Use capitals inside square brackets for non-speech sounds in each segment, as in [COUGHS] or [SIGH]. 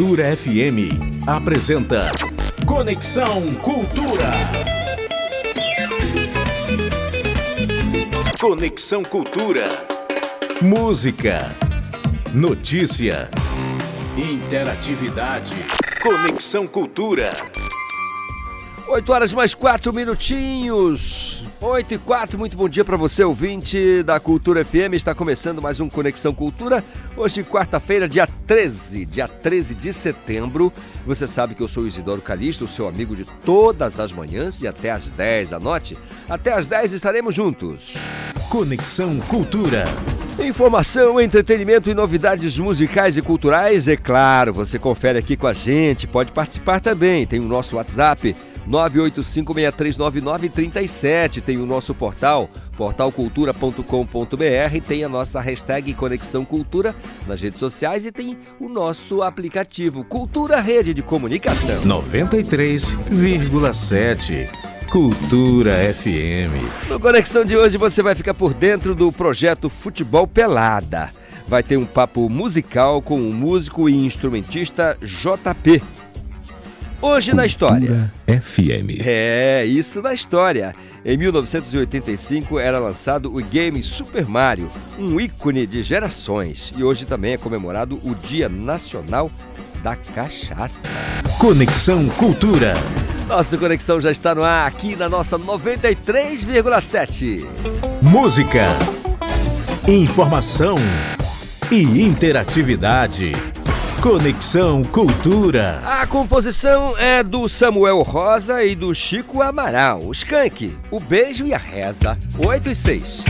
Cultura FM apresenta Conexão Cultura. Conexão Cultura. Música, notícia, interatividade. Conexão Cultura. 8 horas mais 4 minutinhos. 8 e 4, muito bom dia para você, ouvinte da Cultura FM. Está começando mais um Conexão Cultura. Hoje, quarta-feira, dia 13, dia 13 de setembro. Você sabe que eu sou Isidoro Calixto, seu amigo de todas as manhãs e até às 10. Anote, até às 10 estaremos juntos. Conexão Cultura. Informação, entretenimento e novidades musicais e culturais, é claro, você confere aqui com a gente, pode participar também. Tem o nosso WhatsApp 985639937. Tem o nosso portal, portalcultura.com.br, tem a nossa hashtag Conexão Cultura nas redes sociais e tem o nosso aplicativo Cultura Rede de Comunicação. 93,7 Cultura FM. No Conexão de hoje você vai ficar por dentro do projeto Futebol Pelada. Vai ter um papo musical com o músico e instrumentista JP. Hoje na história. FM. É, isso na história. Em 1985 era lançado o game Super Mario, um ícone de gerações. E hoje também é comemorado o Dia Nacional da Cachaça. Conexão Cultura. Nossa conexão já está no ar aqui na nossa 93,7. Música, informação e interatividade. Conexão Cultura. A composição é do Samuel Rosa e do Chico Amaral. O Skank, o beijo e a reza. 8 e 6.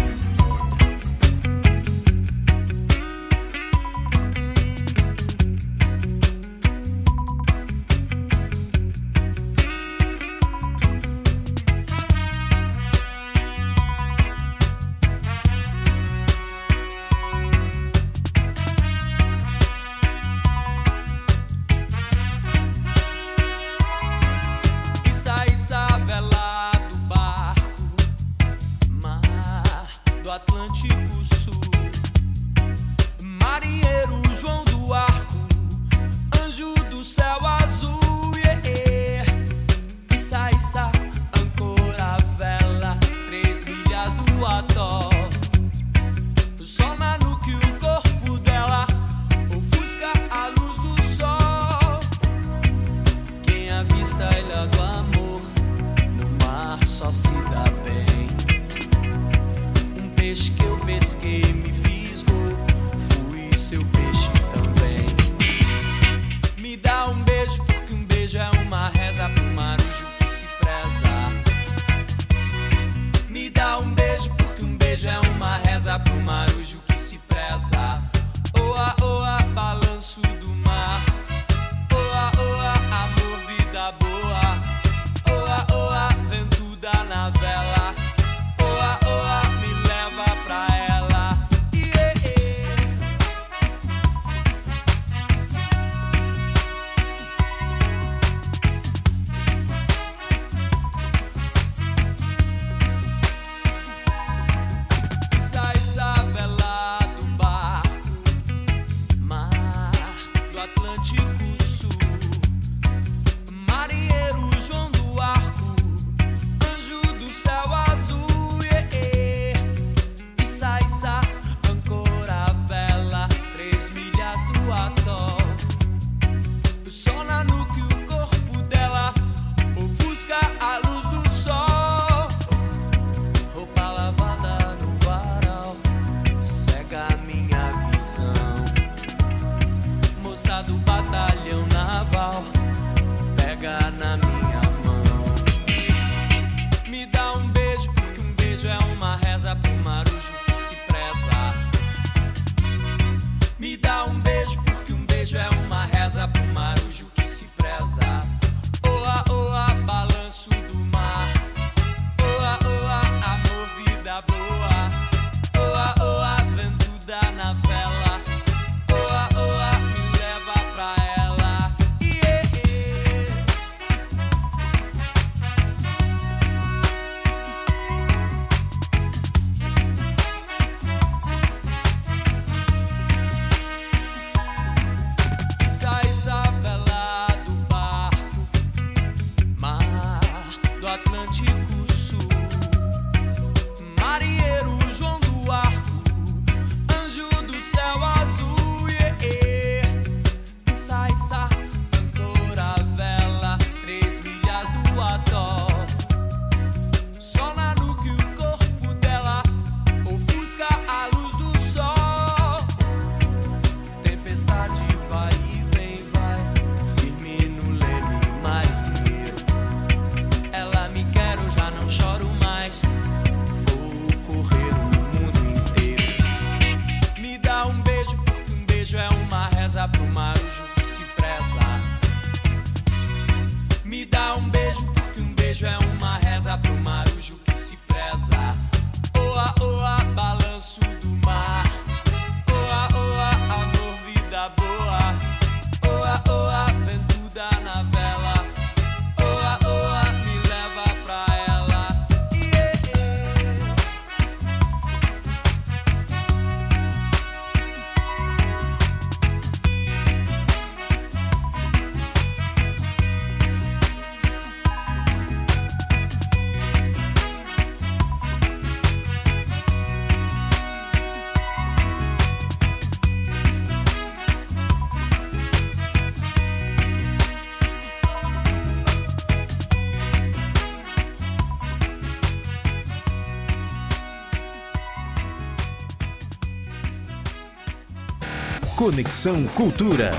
Conexão Cultura.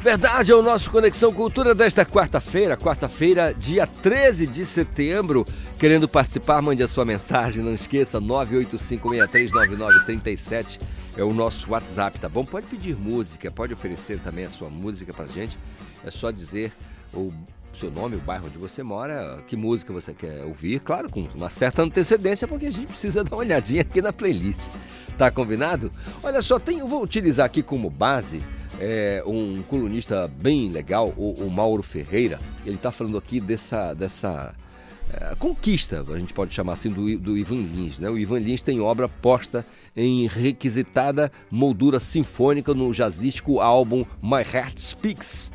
Verdade, é o nosso Conexão Cultura desta quarta-feira, quarta-feira, dia 13 de setembro. Querendo participar, mande a sua mensagem, não esqueça, 985639937 é o nosso WhatsApp, tá bom? Pode pedir música, pode oferecer também a sua música pra gente. É só dizer o seu nome, o bairro onde você mora, que música você quer ouvir, claro, com uma certa antecedência, porque a gente precisa [LAUGHS] dar uma olhadinha aqui na playlist. Tá combinado? Olha só, eu vou utilizar aqui como base é, um colunista bem legal, o, o Mauro Ferreira. Ele está falando aqui dessa, dessa é, conquista, a gente pode chamar assim, do, do Ivan Lins. Né? O Ivan Lins tem obra posta em requisitada moldura sinfônica no jazzístico álbum My Heart Speaks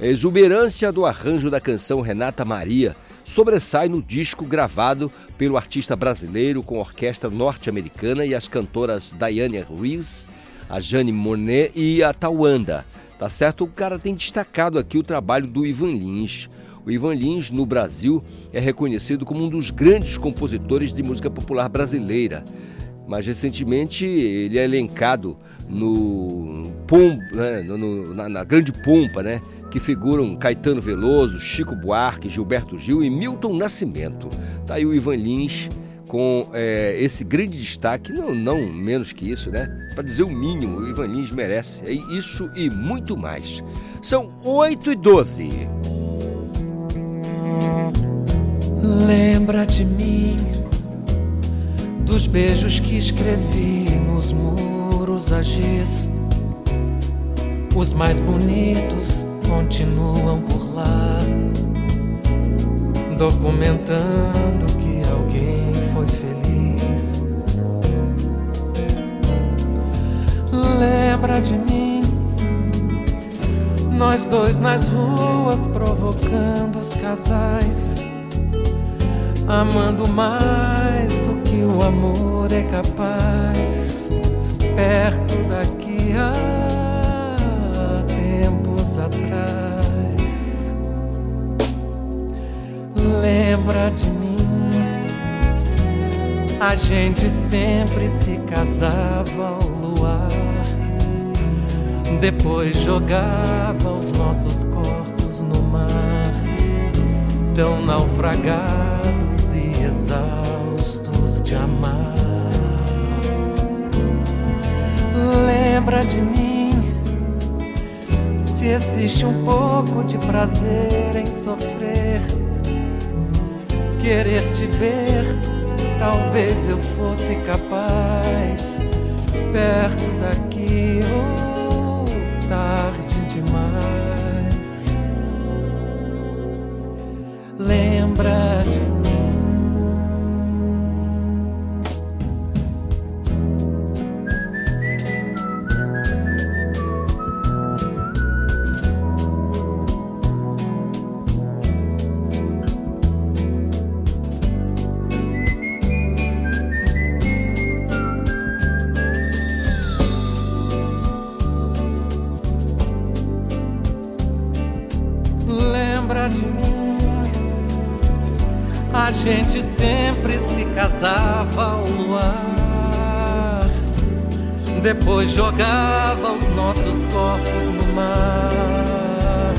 a exuberância do arranjo da canção Renata Maria sobressai no disco gravado pelo artista brasileiro com orquestra norte-americana e as cantoras Diane Reeves, a Jane Monet e a Tawanda. Tá certo? O cara tem destacado aqui o trabalho do Ivan Lins. O Ivan Lins, no Brasil, é reconhecido como um dos grandes compositores de música popular brasileira. Mas recentemente ele é elencado no, pom, né, no na, na, grande pompa, né, que figuram Caetano Veloso, Chico Buarque, Gilberto Gil e Milton Nascimento. Tá aí o Ivan Lins com é, esse grande destaque, não, não menos que isso, né? Para dizer o mínimo, o Ivan Lins merece. É isso e muito mais. São 8 e 12. Lembra de mim, dos beijos que escrevi nos muros a giz, os mais bonitos continuam por lá, documentando que alguém foi feliz. Lembra de mim, nós dois nas ruas provocando os casais, amando mais o amor é capaz, perto daqui. Ah, atrás. Lembra de mim? A gente sempre se casava ao luar. Depois jogava os nossos corpos no mar, tão naufragados e exaustos de amar. Lembra de mim? se existe um pouco de prazer em sofrer, querer te ver, talvez eu fosse capaz, perto daqui ou jogava os nossos corpos no mar,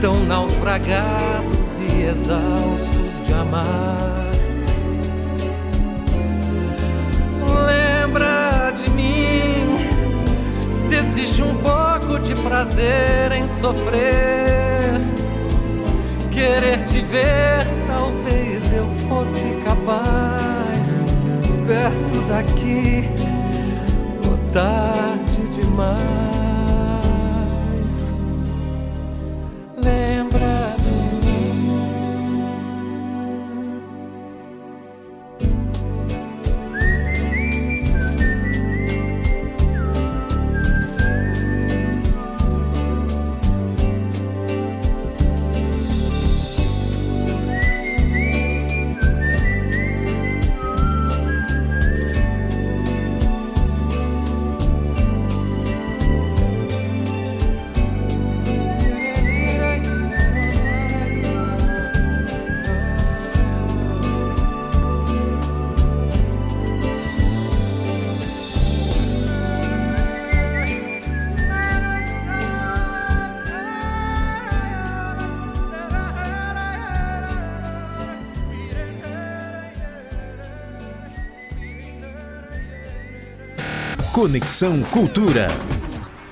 tão naufragados e exaustos de amar. Lembra de mim, se existe um pouco de prazer em sofrer, querer te ver, talvez fosse capaz, perto daqui, tarde demais. Conexão Cultura.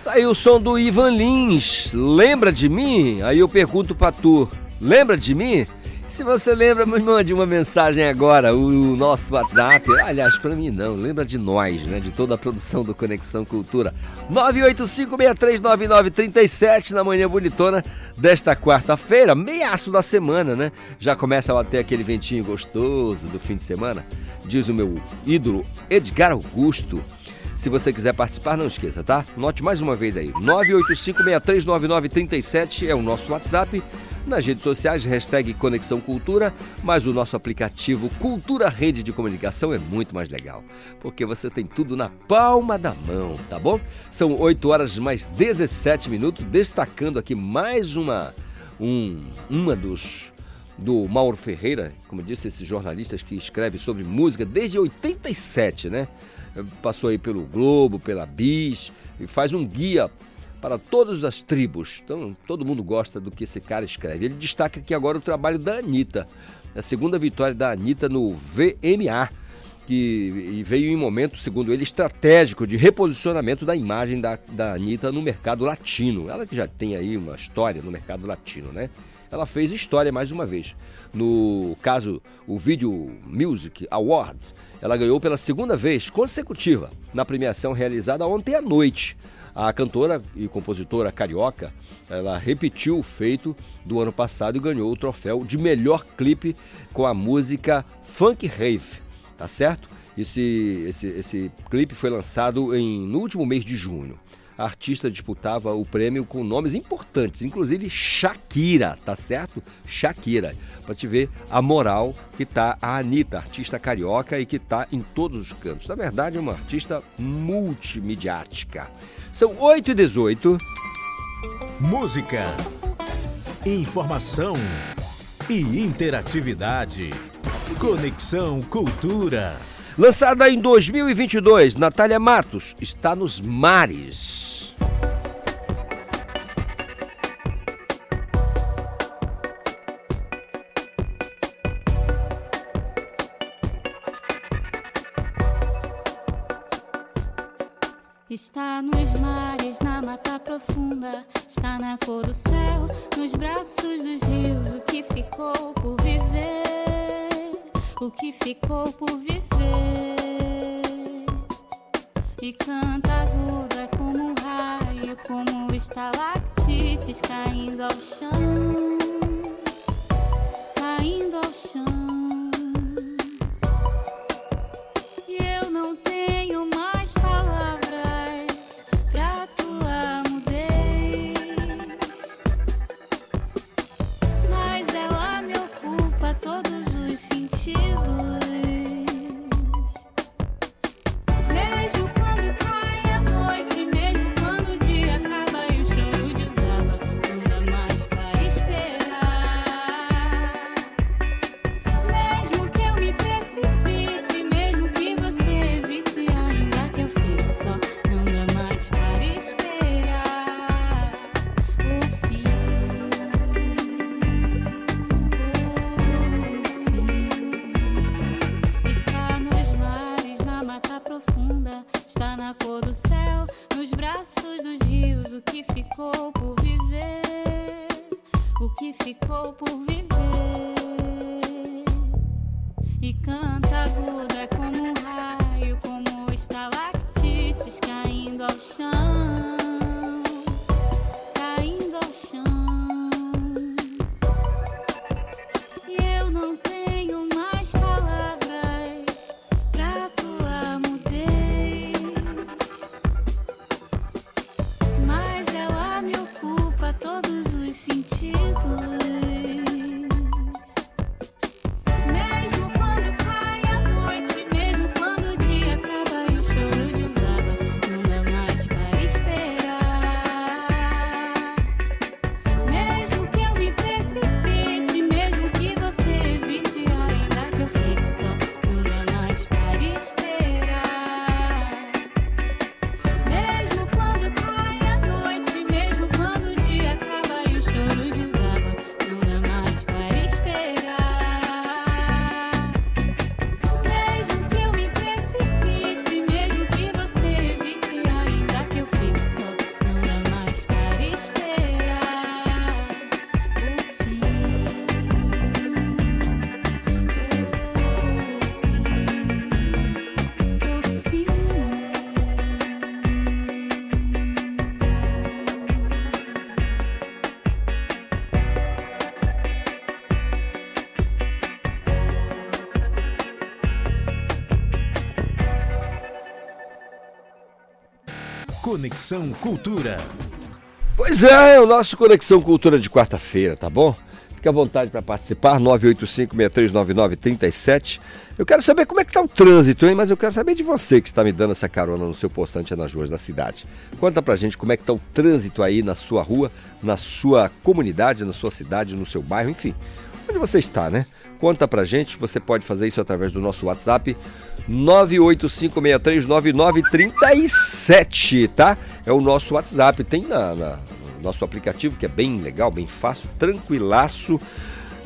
Aí o som do Ivan Lins. Lembra de mim? Aí eu pergunto pra tu: lembra de mim? Se você lembra, me mande uma mensagem agora, o nosso WhatsApp. Aliás, para mim não, lembra de nós, né? De toda a produção do Conexão Cultura. 985639937 na manhã bonitona desta quarta-feira, meiaço da semana, né? Já começa a bater aquele ventinho gostoso do fim de semana, diz o meu ídolo Edgar Augusto. Se você quiser participar, não esqueça, tá? Note mais uma vez aí. 985639937 é o nosso WhatsApp. Nas redes sociais, hashtag Conexão Cultura, mas o nosso aplicativo Cultura Rede de Comunicação é muito mais legal, porque você tem tudo na palma da mão, tá bom? São 8 horas mais 17 minutos, destacando aqui mais uma, um, uma dos do Mauro Ferreira, como disse, esses jornalistas que escreve sobre música desde 87, né? passou aí pelo Globo, pela Bis, e faz um guia para todas as tribos. Então, todo mundo gosta do que esse cara escreve. Ele destaca aqui agora o trabalho da Anitta, a segunda vitória da Anitta no VMA, que veio em momento, segundo ele, estratégico de reposicionamento da imagem da, da Anitta no mercado latino. Ela que já tem aí uma história no mercado latino, né? Ela fez história mais uma vez. No caso, o Video Music Awards, ela ganhou pela segunda vez consecutiva na premiação realizada ontem à noite. A cantora e compositora carioca, ela repetiu o feito do ano passado e ganhou o troféu de melhor clipe com a música Funk Rave, tá certo? Esse, esse, esse clipe foi lançado em, no último mês de junho a artista disputava o prêmio com nomes importantes, inclusive Shakira, tá certo? Shakira, para te ver a moral que tá a Anitta, artista carioca e que tá em todos os cantos. Na verdade, é uma artista multimediática. São 8 e 18. Música, informação e interatividade. Conexão Cultura. Lançada em 2022, Natália Matos está nos mares. Está nos mares, na mata profunda, está na cor do céu, nos braços dos rios, o que ficou por viver o que ficou por viver. E canta aguda como um raio, como estalactites caindo ao chão, Conexão Cultura. Pois é, é o nosso Conexão Cultura de quarta-feira, tá bom? Fique à vontade para participar, 985-6399-37. Eu quero saber como é que tá o trânsito, hein? Mas eu quero saber de você que está me dando essa carona no seu poçante nas ruas da cidade. Conta pra gente como é que tá o trânsito aí na sua rua, na sua comunidade, na sua cidade, no seu bairro, enfim. Onde você está, né? Conta pra gente, você pode fazer isso através do nosso WhatsApp 985639937, tá? É o nosso WhatsApp, tem na, na nosso aplicativo que é bem legal, bem fácil, tranquilaço.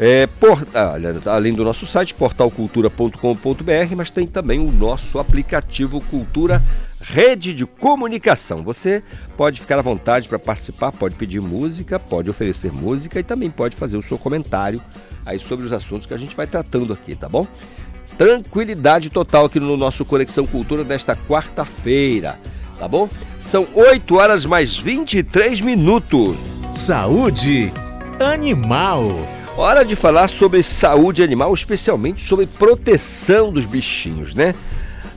É, por, ah, além do nosso site, portalcultura.com.br, mas tem também o nosso aplicativo Cultura Rede de Comunicação. Você pode ficar à vontade para participar, pode pedir música, pode oferecer música e também pode fazer o seu comentário aí sobre os assuntos que a gente vai tratando aqui, tá bom? Tranquilidade total aqui no nosso Conexão Cultura desta quarta-feira, tá bom? São 8 horas mais 23 minutos. Saúde animal. Hora de falar sobre saúde animal, especialmente sobre proteção dos bichinhos, né?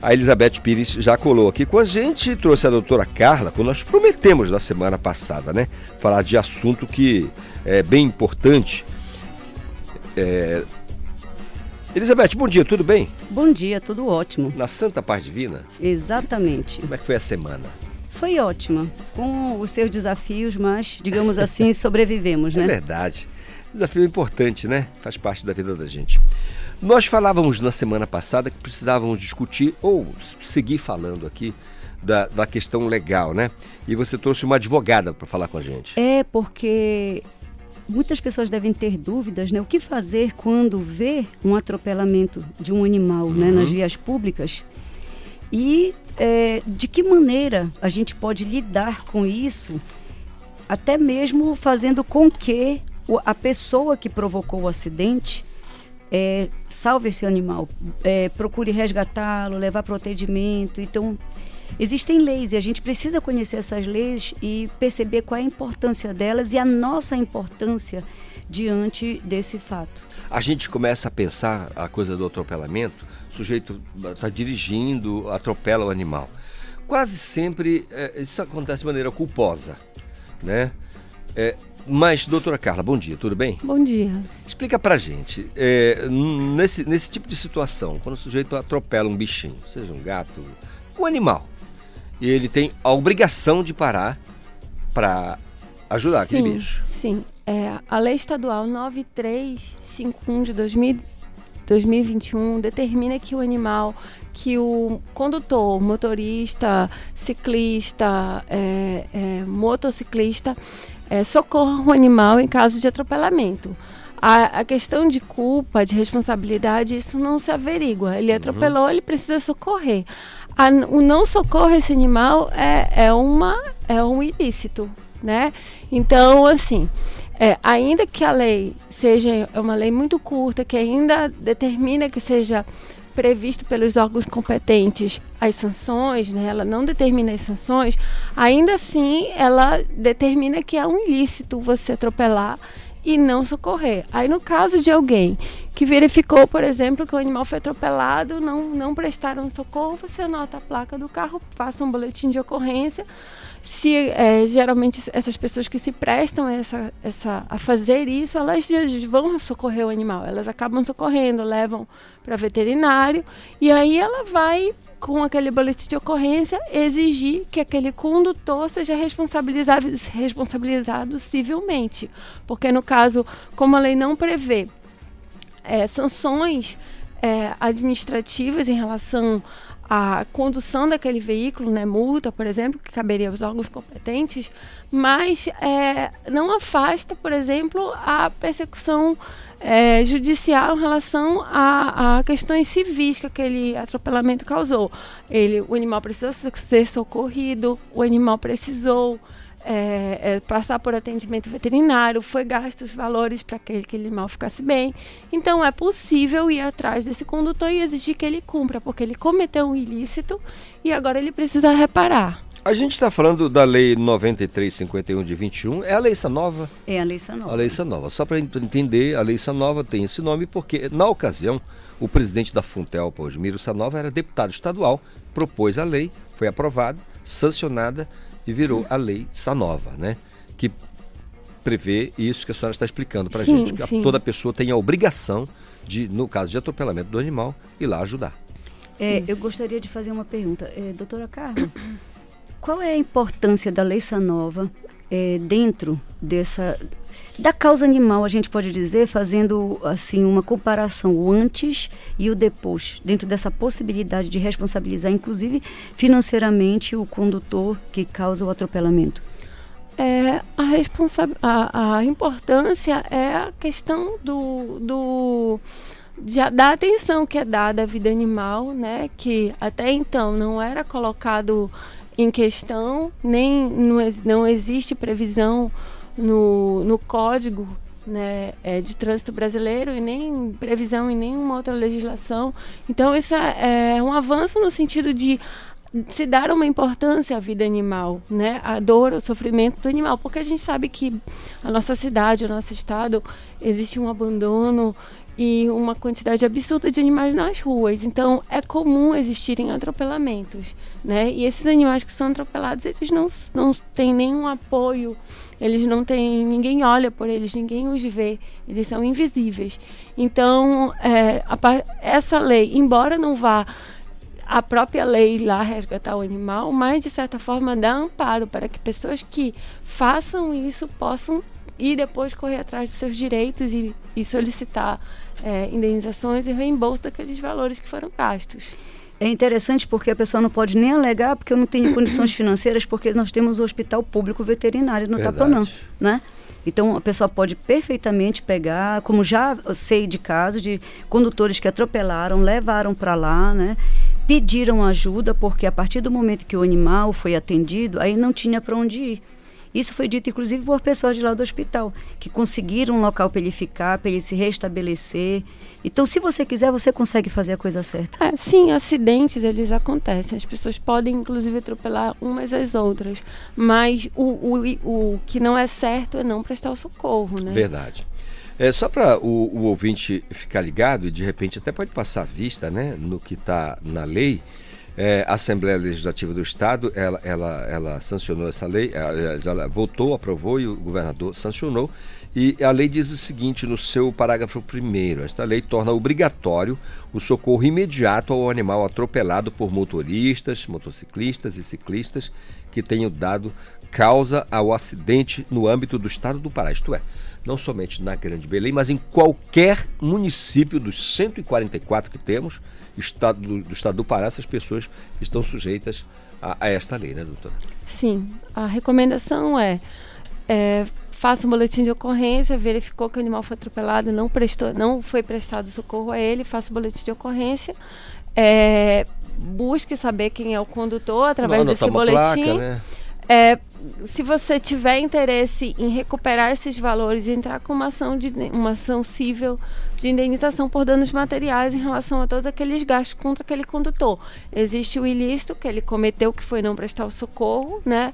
A Elizabeth Pires já colou aqui com a gente, trouxe a doutora Carla, como nós prometemos na semana passada, né? Falar de assunto que é bem importante é... Elizabeth, bom dia, tudo bem? Bom dia, tudo ótimo. Na Santa Paz Divina? Exatamente. Como é que foi a semana? Foi ótima, com os seus desafios, mas, digamos assim, [LAUGHS] sobrevivemos, né? É verdade. Desafio importante, né? Faz parte da vida da gente. Nós falávamos na semana passada que precisávamos discutir, ou seguir falando aqui, da, da questão legal, né? E você trouxe uma advogada para falar com a gente. É, porque muitas pessoas devem ter dúvidas, né? O que fazer quando vê um atropelamento de um animal uhum. né, nas uhum. vias públicas? E é, de que maneira a gente pode lidar com isso, até mesmo fazendo com que a pessoa que provocou o acidente é, salve esse animal, é, procure resgatá-lo, levar para o atendimento. Então, Existem leis e a gente precisa conhecer essas leis e perceber qual é a importância delas e a nossa importância diante desse fato. A gente começa a pensar a coisa do atropelamento, o sujeito está dirigindo, atropela o animal. Quase sempre é, isso acontece de maneira culposa, né? É, mas, doutora Carla, bom dia, tudo bem? Bom dia. Explica pra gente, é, nesse, nesse tipo de situação, quando o sujeito atropela um bichinho, seja um gato, um animal, e ele tem a obrigação de parar para ajudar sim, aquele bicho. Sim, é, a Lei Estadual 9351 de 2000, 2021 determina que o animal, que o condutor, motorista, ciclista, é, é, motociclista, é, socorra o animal em caso de atropelamento. A, a, questão de culpa, de responsabilidade, isso não se averigua. Ele uhum. atropelou, ele precisa socorrer a, o não socorro a esse animal é, é, uma, é um ilícito, né? Então, assim, é, ainda que a lei seja uma lei muito curta, que ainda determina que seja previsto pelos órgãos competentes as sanções, né, ela não determina as sanções, ainda assim ela determina que é um ilícito você atropelar e não socorrer. Aí no caso de alguém que verificou, por exemplo, que o animal foi atropelado, não, não prestaram socorro, você anota a placa do carro, faça um boletim de ocorrência. Se é, geralmente essas pessoas que se prestam essa, essa, a fazer isso, elas vão socorrer o animal, elas acabam socorrendo, levam para veterinário e aí ela vai com aquele boletim de ocorrência, exigir que aquele condutor seja responsabilizado, responsabilizado civilmente. Porque, no caso, como a lei não prevê é, sanções é, administrativas em relação à condução daquele veículo, né, multa, por exemplo, que caberia aos órgãos competentes, mas é, não afasta, por exemplo, a persecução é, judicial em relação a, a, questões civis que aquele atropelamento causou. Ele, o animal precisou ser socorrido, o animal precisou é, é, passar por atendimento veterinário, foi gasto os valores para que aquele animal ficasse bem. Então é possível ir atrás desse condutor e exigir que ele cumpra, porque ele cometeu um ilícito e agora ele precisa reparar. A gente está falando da Lei 9351 de 21. É a Lei Sanova? É a Lei Sanova. A Lei Sanova. Só para entender, a Lei Sanova tem esse nome porque, na ocasião, o presidente da Funtel, Paudemiro Sanova, era deputado estadual, propôs a lei, foi aprovada, sancionada e virou a Lei Sanova, né? Que prevê isso que a senhora está explicando para a gente. Que sim. toda pessoa tem a obrigação de, no caso de atropelamento do animal, ir lá ajudar. É, eu gostaria de fazer uma pergunta. É, doutora Carla, qual é a importância da Lei Sanova é, dentro dessa da causa animal, a gente pode dizer, fazendo assim uma comparação o antes e o depois, dentro dessa possibilidade de responsabilizar, inclusive financeiramente, o condutor que causa o atropelamento? É, a, responsa a, a importância é a questão do, do de, da atenção que é dada à vida animal, né, que até então não era colocado em questão, nem não, não existe previsão no, no código né, é, de trânsito brasileiro e nem previsão em nenhuma outra legislação. Então, isso é, um avanço no sentido de se dar uma importância à vida animal, né? A dor, o sofrimento do animal, porque a gente sabe que a nossa cidade, o nosso estado, existe um abandono e uma quantidade absurda de animais nas ruas. Então, é comum existirem atropelamentos, né? E esses animais que são atropelados, eles não, não têm nenhum apoio, eles não têm, ninguém olha por eles, ninguém os vê, eles são invisíveis. Então, é, a, essa lei, embora não vá a própria lei lá resgatar o animal, mas de certa forma dá amparo para que pessoas que façam isso possam e depois correr atrás dos seus direitos e, e solicitar é, indenizações e reembolso daqueles valores que foram gastos. É interessante porque a pessoa não pode nem alegar porque eu não tenho condições [COUGHS] financeiras, porque nós temos o hospital público veterinário no Verdade. Tapanã, né? Então a pessoa pode perfeitamente pegar, como já sei de casos de condutores que atropelaram, levaram para lá, né? Pediram ajuda porque a partir do momento que o animal foi atendido, aí não tinha para onde ir. Isso foi dito, inclusive, por pessoas de lá do hospital, que conseguiram um local para ele ficar, para ele se restabelecer. Então, se você quiser, você consegue fazer a coisa certa. É, sim, acidentes, eles acontecem. As pessoas podem, inclusive, atropelar umas às outras. Mas o, o, o que não é certo é não prestar o socorro, né? Verdade. É, só para o, o, ouvinte ficar ligado e de repente até pode passar vista né, no que está na lei, é, a Assembleia Legislativa do Estado, ela, ela, ela sancionou essa lei, ela, ela votou, aprovou e o governador sancionou. E a lei diz o seguinte no seu parágrafo 1 esta lei torna obrigatório o socorro imediato ao animal atropelado por motoristas, motociclistas e ciclistas que tenham dado causa ao acidente no âmbito do estado do Pará. Isto é, não somente na Grande Belém, mas em qualquer município dos 144 que temos, estado do, do estado do Pará, essas pessoas estão sujeitas a, a esta lei, né, doutora? Sim. A recomendação é, é faça um boletim de ocorrência, verificou que o animal foi atropelado, não prestou, não foi prestado socorro a ele, faça o boletim de ocorrência. É, busque saber quem é o condutor através não, desse boletim. Placa, né? é, se você tiver interesse em recuperar esses valores, entrar com uma ação, de, uma ação civil de indenização por danos materiais em relação a todos aqueles gastos contra aquele condutor. Existe o ilícito que ele cometeu, que foi não prestar o socorro, né?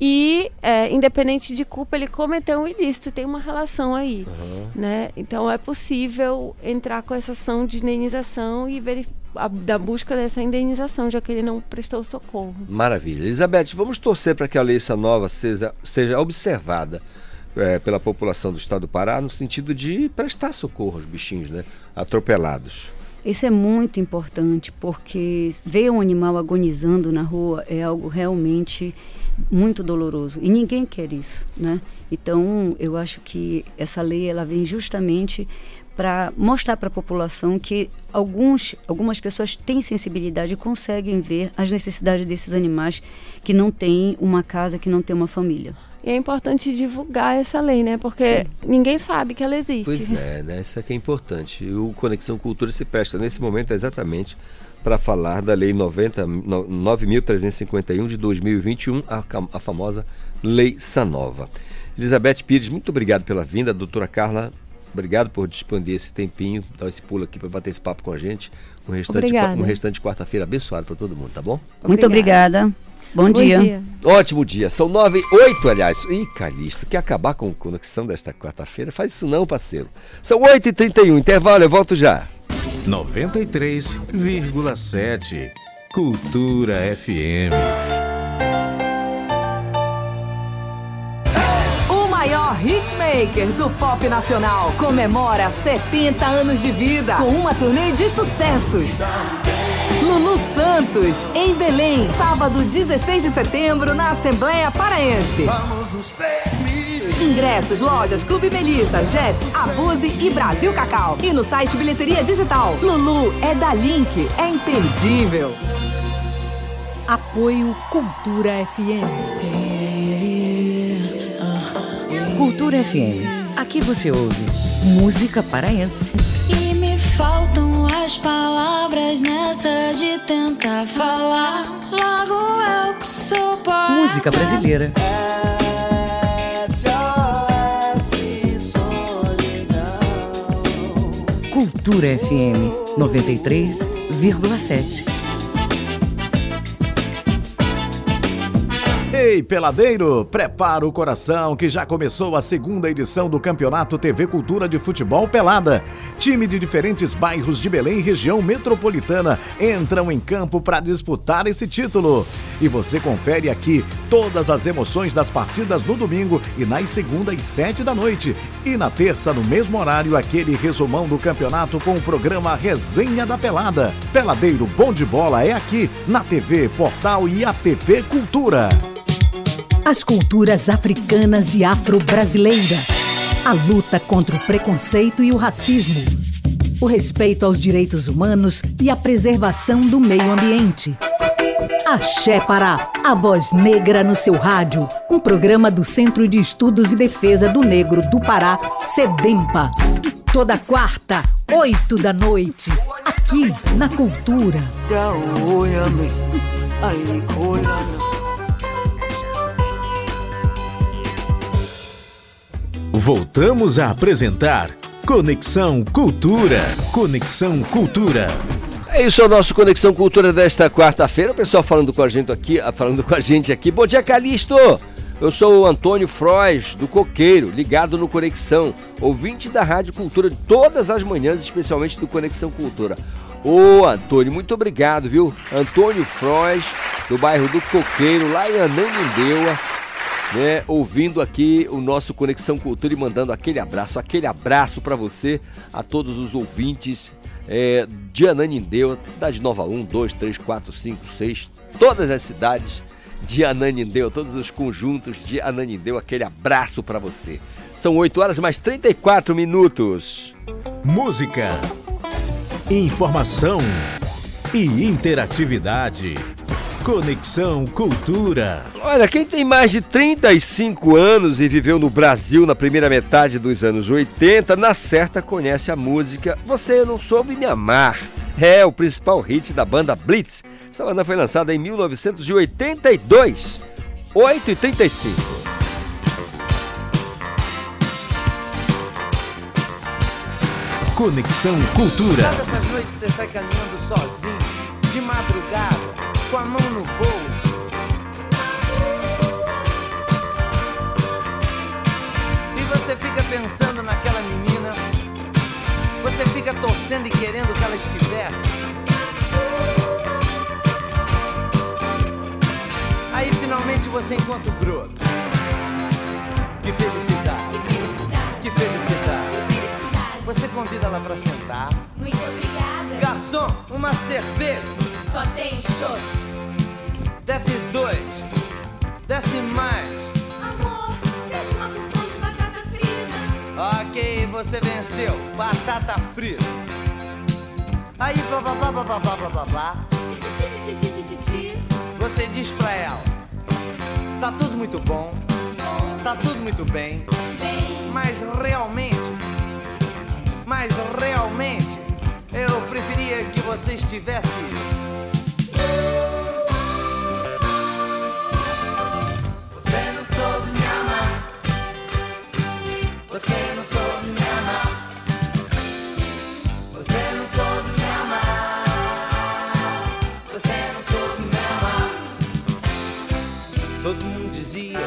E, é, independente de culpa, ele cometeu um ilícito, tem uma relação aí. Uhum. Né? Então é possível entrar com essa ação de indenização e a, da busca dessa indenização, já que ele não prestou socorro. Maravilha. Elizabeth, vamos torcer para que a lei essa nova seja, seja observada é, pela população do estado do Pará no sentido de prestar socorro aos bichinhos né, atropelados. Isso é muito importante, porque ver um animal agonizando na rua é algo realmente muito doloroso e ninguém quer isso, né? Então, eu acho que essa lei ela vem justamente para mostrar para a população que alguns, algumas pessoas têm sensibilidade e conseguem ver as necessidades desses animais que não têm uma casa, que não têm uma família. E é importante divulgar essa lei, né? Porque Sim. ninguém sabe que ela existe. Pois é, né? Isso aqui é importante. E o Conexão Cultura se presta nesse momento exatamente para falar da Lei 9.351 de 2021, a, a famosa Lei Sanova. Elizabeth Pires, muito obrigado pela vinda. Doutora Carla Obrigado por disponibilizar esse tempinho, dar esse pulo aqui para bater esse papo com a gente. Um restante, um restante quarta-feira abençoado para todo mundo, tá bom? Muito obrigada. Bom, Bom dia. dia. Ótimo dia. São nove, oito, aliás. Ih, Calixto, quer acabar com a conexão desta quarta-feira? Faz isso não, parceiro. São oito e trinta e um. Intervalo, eu volto já. 93,7 Cultura FM. hitmaker do pop nacional, comemora 70 anos de vida com uma turnê de sucessos. Lulu Santos, em Belém, sábado 16 de setembro, na Assembleia Paraense. Ingressos, lojas, Clube Melissa, Jeff, Abuse e Brasil Cacau. E no site Bilheteria Digital. Lulu é da Link, é imperdível. Apoio Cultura FM. Cultura FM. Aqui você ouve música paraense. As palavras nessa de tentar falar. Logo eu que sou poeta. Música brasileira. Cultura FM 93,7. Ei, peladeiro, prepara o coração que já começou a segunda edição do Campeonato TV Cultura de Futebol Pelada. Time de diferentes bairros de Belém e região metropolitana entram em campo para disputar esse título. E você confere aqui todas as emoções das partidas no domingo e nas segundas e sete da noite. E na terça, no mesmo horário, aquele resumão do campeonato com o programa Resenha da Pelada. Peladeiro Bom de Bola é aqui, na TV, Portal e App Cultura as culturas africanas e afro-brasileira, a luta contra o preconceito e o racismo, o respeito aos direitos humanos e a preservação do meio ambiente. Axé Pará, a voz negra no seu rádio, um programa do Centro de Estudos e Defesa do Negro do Pará, SEDEMPA. Toda quarta, oito da noite, aqui na Cultura. Voltamos a apresentar Conexão Cultura. Conexão Cultura. É isso, é o nosso Conexão Cultura desta quarta-feira. O pessoal falando com a gente aqui, ah, falando com a gente aqui. Bom dia, Calixto! Eu sou o Antônio Frois, do Coqueiro, ligado no Conexão, ouvinte da Rádio Cultura todas as manhãs, especialmente do Conexão Cultura. Ô, Antônio, muito obrigado, viu? Antônio Frois, do bairro do Coqueiro, lá em Ananindeua né, ouvindo aqui o nosso Conexão Cultura e mandando aquele abraço, aquele abraço para você, a todos os ouvintes é, de Ananindeu, cidade Nova 1, 2, 3, 4, 5, 6, todas as cidades de Ananindeu, todos os conjuntos de Ananindeu, aquele abraço para você. São 8 horas mais 34 minutos. Música, informação e interatividade. Conexão Cultura. Olha, quem tem mais de 35 anos e viveu no Brasil na primeira metade dos anos 80, na certa conhece a música Você Não Soube Me Amar. É o principal hit da banda Blitz. Essa banda foi lançada em 1982. 8h35. Conexão Cultura. Sabe essas noites você sai caminhando sozinho, de madrugada, com a mão no bolso? E você fica pensando naquela menina, você fica torcendo e querendo que ela estivesse. Aí finalmente você encontra o broto. Que felicidade, Que felicidade, que felicidade. que felicidade. Você convida ela pra sentar. Muito obrigada. Garçom, uma cerveja. Só tem show. Desce dois. Desce mais. Amor, deixa uma porção de batata frita. Ok, você venceu. Batata frita. Aí, blá blá blá blá blá blá blá blá. Você diz pra ela: Tá tudo muito bom. Tá tudo muito. Bem, Mas realmente. Mas realmente. Eu preferia que você estivesse. Você não soube me amar. Você não soube me amar. Você não soube me amar. Você não soube me amar. Todo mundo dizia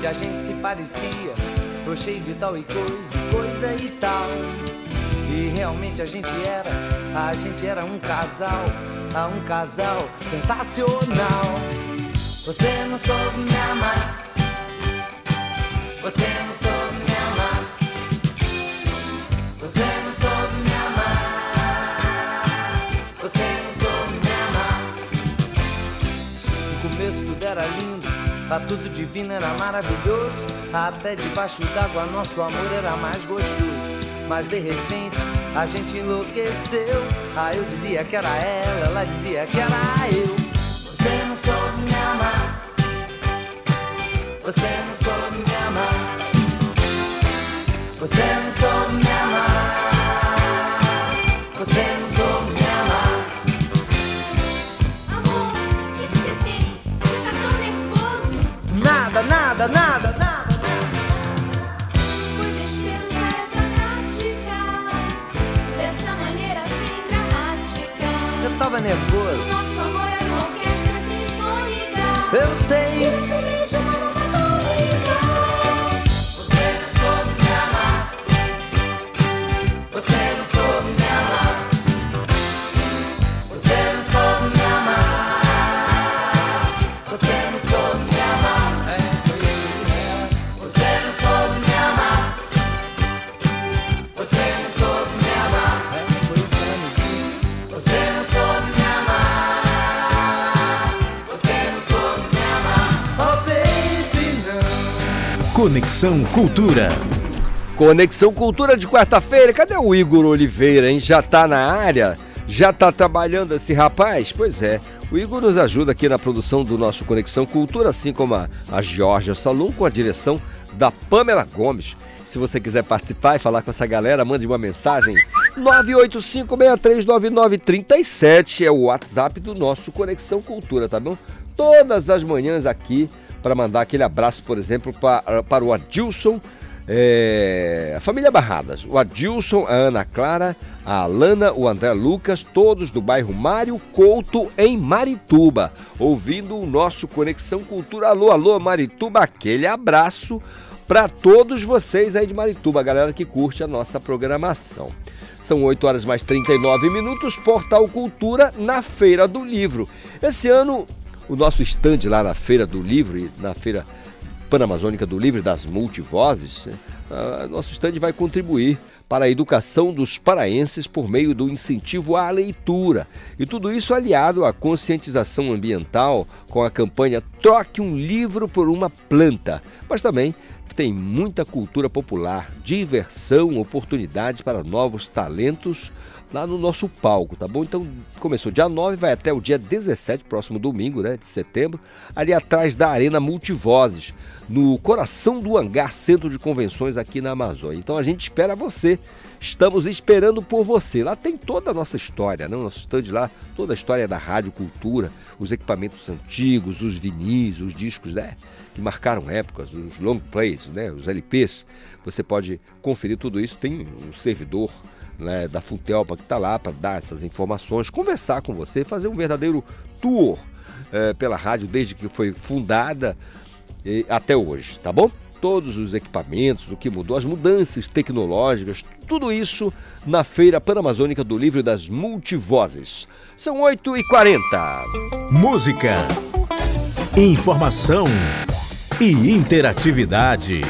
que a gente se parecia. Tô cheio de tal e coisa, coisa e tal. E realmente a gente era, a gente era um casal, um casal sensacional. Você não soube me amar. Você não soube me amar. Você não soube me amar. Você não soube me amar. No começo tudo era lindo, a tudo divino era maravilhoso. Até debaixo d'água nosso amor era mais gostoso. Mas de repente a gente enlouqueceu. Ah, eu dizia que era ela, ela dizia que era eu. Você não soube me amar. Você não soube me amar. Você não soube me amar. Você não soube me amar. amor, o que que você tem? Você tá tão nervoso. Nada, nada, nada, nada. Conexão Cultura. Conexão Cultura de quarta-feira. Cadê o Igor Oliveira, hein? Já tá na área? Já tá trabalhando esse rapaz? Pois é. O Igor nos ajuda aqui na produção do nosso Conexão Cultura, assim como a, a Georgia Salum, com a direção da Pamela Gomes. Se você quiser participar e falar com essa galera, mande uma mensagem. 985639937 é o WhatsApp do nosso Conexão Cultura, tá bom? Todas as manhãs aqui para mandar aquele abraço, por exemplo, para, para o Adilson, é, a família Barradas, o Adilson, a Ana Clara, a Alana, o André Lucas, todos do bairro Mário Couto, em Marituba, ouvindo o nosso Conexão Cultura. Alô, alô, Marituba, aquele abraço para todos vocês aí de Marituba, a galera que curte a nossa programação. São 8 horas mais 39 minutos, Portal Cultura na Feira do Livro. Esse ano, o nosso estande lá na Feira do Livro, na Feira Panamazônica do Livro das Multivozes, ah, nosso estande vai contribuir para a educação dos paraenses por meio do incentivo à leitura. E tudo isso aliado à conscientização ambiental com a campanha Troque um livro por uma planta. Mas também tem muita cultura popular, diversão, oportunidades para novos talentos lá no nosso palco, tá bom? Então começou dia 9, vai até o dia 17, próximo domingo, né, de setembro, ali atrás da Arena Multivozes, no coração do hangar Centro de Convenções aqui na Amazônia. Então a gente espera você. Estamos esperando por você. Lá tem toda a nossa história, né? Nosso stand lá, toda a história da rádio cultura, os equipamentos antigos, os vinis, os discos, né? Que marcaram épocas, os long plays, né? Os LPs. Você pode conferir tudo isso. Tem um servidor né, da Funtelpa que está lá para dar essas informações, conversar com você, fazer um verdadeiro tour é, pela rádio desde que foi fundada e, até hoje, tá bom? Todos os equipamentos, o que mudou, as mudanças tecnológicas, tudo isso na Feira Panamazônica do Livro das Multivozes. São 8h40. Música, informação e interatividade.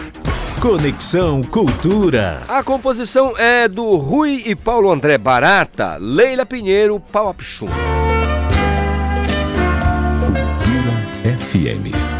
Conexão Cultura. A composição é do Rui e Paulo André Barata, Leila Pinheiro, Pau Apichum. Cultura FM.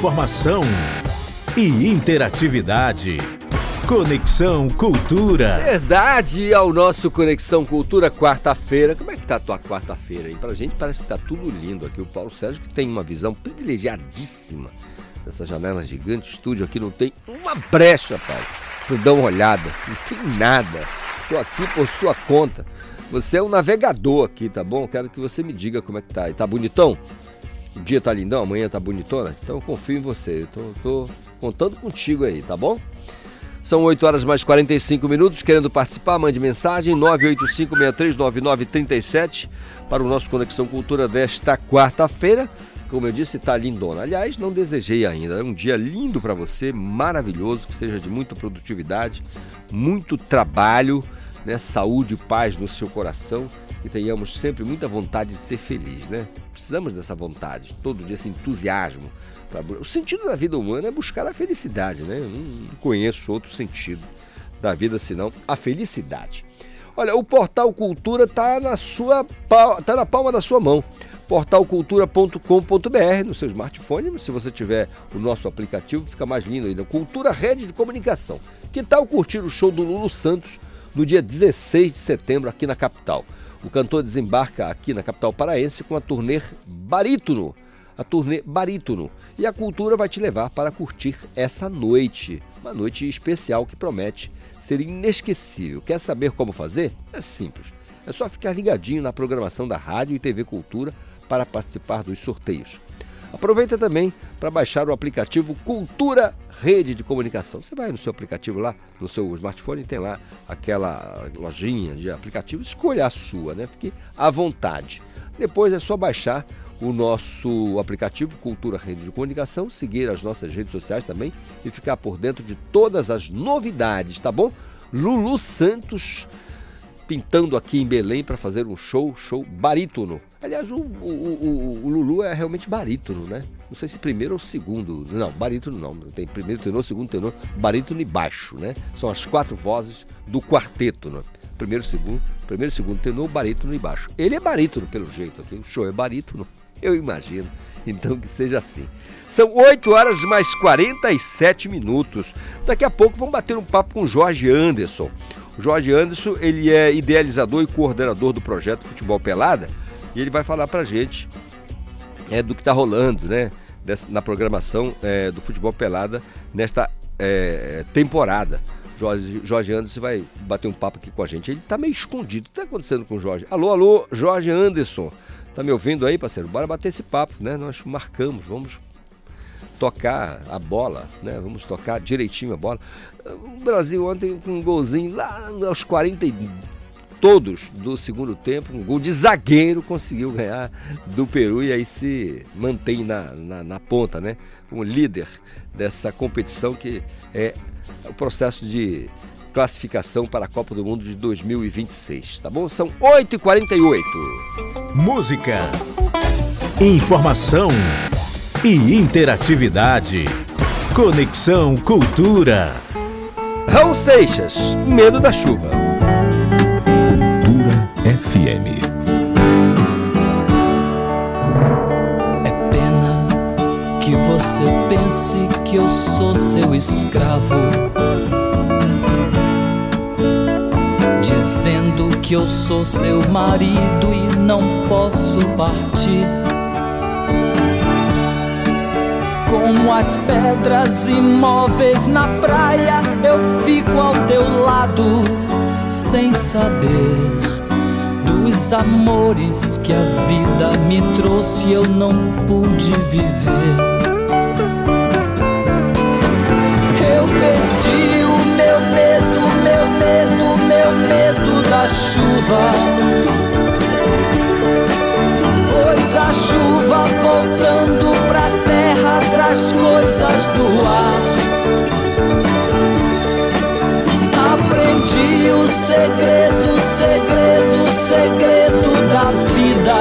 Informação e interatividade. Conexão Cultura. Verdade ao nosso Conexão Cultura quarta-feira. Como é que tá a tua quarta-feira aí? Pra gente parece que tá tudo lindo aqui. O Paulo Sérgio que tem uma visão privilegiadíssima dessa janela gigante. Estúdio aqui não tem uma brecha, pai. Tu dá uma olhada. Não tem nada. Tô aqui por sua conta. Você é um navegador aqui, tá bom? Quero que você me diga como é que tá aí. Tá bonitão? O dia tá lindão, amanhã tá bonitona? Então confio em você. Eu tô, tô contando contigo aí, tá bom? São 8 horas mais 45 minutos. Querendo participar, mande mensagem 985-639937 para o nosso Conexão Cultura desta quarta-feira. Como eu disse, está lindona. Aliás, não desejei ainda. É um dia lindo para você, maravilhoso, que seja de muita produtividade, muito trabalho, né? saúde e paz no seu coração. Que tenhamos sempre muita vontade de ser feliz, né? Precisamos dessa vontade, todo dia esse entusiasmo. O sentido da vida humana é buscar a felicidade, né? Eu não conheço outro sentido da vida senão a felicidade. Olha, o Portal Cultura está na sua tá na palma da sua mão. portalcultura.com.br no seu smartphone, se você tiver o nosso aplicativo, fica mais lindo ainda. Cultura Rede de Comunicação. Que tal curtir o show do Lulu Santos no dia 16 de setembro aqui na capital? O cantor desembarca aqui na capital paraense com a turnê Barítono. A turnê Barítono. E a cultura vai te levar para curtir essa noite. Uma noite especial que promete ser inesquecível. Quer saber como fazer? É simples. É só ficar ligadinho na programação da Rádio e TV Cultura para participar dos sorteios. Aproveita também para baixar o aplicativo Cultura Rede de Comunicação. Você vai no seu aplicativo lá, no seu smartphone, tem lá aquela lojinha de aplicativos, escolha a sua, né? Fique à vontade. Depois é só baixar o nosso aplicativo Cultura Rede de Comunicação, seguir as nossas redes sociais também e ficar por dentro de todas as novidades, tá bom? Lulu Santos pintando aqui em Belém para fazer um show, show barítono. Aliás, o, o- o- o Lulu é realmente barítono, né? Não sei se primeiro ou segundo. Não, barítono não. Tem primeiro tenor, segundo tenor, barítono e baixo, né? São as quatro vozes do quarteto, né? Primeiro, segundo, primeiro, segundo tenor, barítono e baixo. Ele é barítono, pelo jeito aqui. O show é barítono, [LAUGHS] eu imagino. Então que seja assim. São 8 horas mais 47 minutos. Daqui a pouco vamos bater um papo com Jorge Anderson. Jorge Anderson, ele é idealizador e coordenador do projeto Futebol Pelada e ele vai falar pra gente é, do que está rolando, né? na programação é, do Futebol Pelada nesta é, temporada. Jorge, Jorge Anderson vai bater um papo aqui com a gente. Ele tá meio escondido. O que tá acontecendo com o Jorge? Alô, alô, Jorge Anderson. Tá me ouvindo aí, parceiro? Bora bater esse papo, né? Nós marcamos, vamos tocar a bola, né? Vamos tocar direitinho a bola. O Brasil ontem com um golzinho lá aos 40 e todos do segundo tempo, um gol de zagueiro conseguiu ganhar do Peru e aí se mantém na, na, na ponta, né? Como líder dessa competição que é o processo de classificação para a Copa do Mundo de 2026, tá bom? São 8h48. Música, informação e interatividade. Conexão Cultura. Raul Seixas, Medo da Chuva. FM. É pena que você pense que eu sou seu escravo. Dizendo que eu sou seu marido e não posso partir. Como as pedras imóveis na praia, eu fico ao teu lado, sem saber dos amores que a vida me trouxe eu não pude viver. Eu perdi o meu medo, meu medo, meu medo da chuva. Pois a chuva voltando pra terra traz coisas do ar. Aprendi o segredo, segredo, segredo da vida.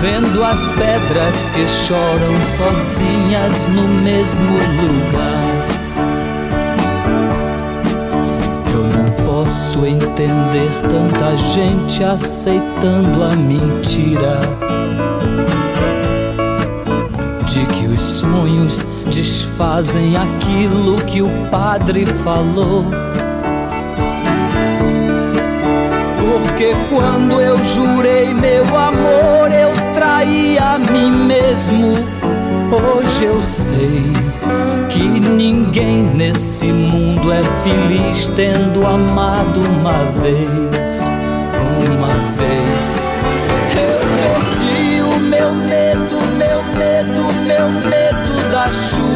Vendo as pedras que choram sozinhas no mesmo lugar. Eu não posso entender tanta gente aceitando a mentira. De que os sonhos desfazem aquilo que o padre falou. Porque quando eu jurei meu amor, eu traí a mim mesmo. Hoje eu sei que ninguém nesse mundo é feliz tendo amado uma vez.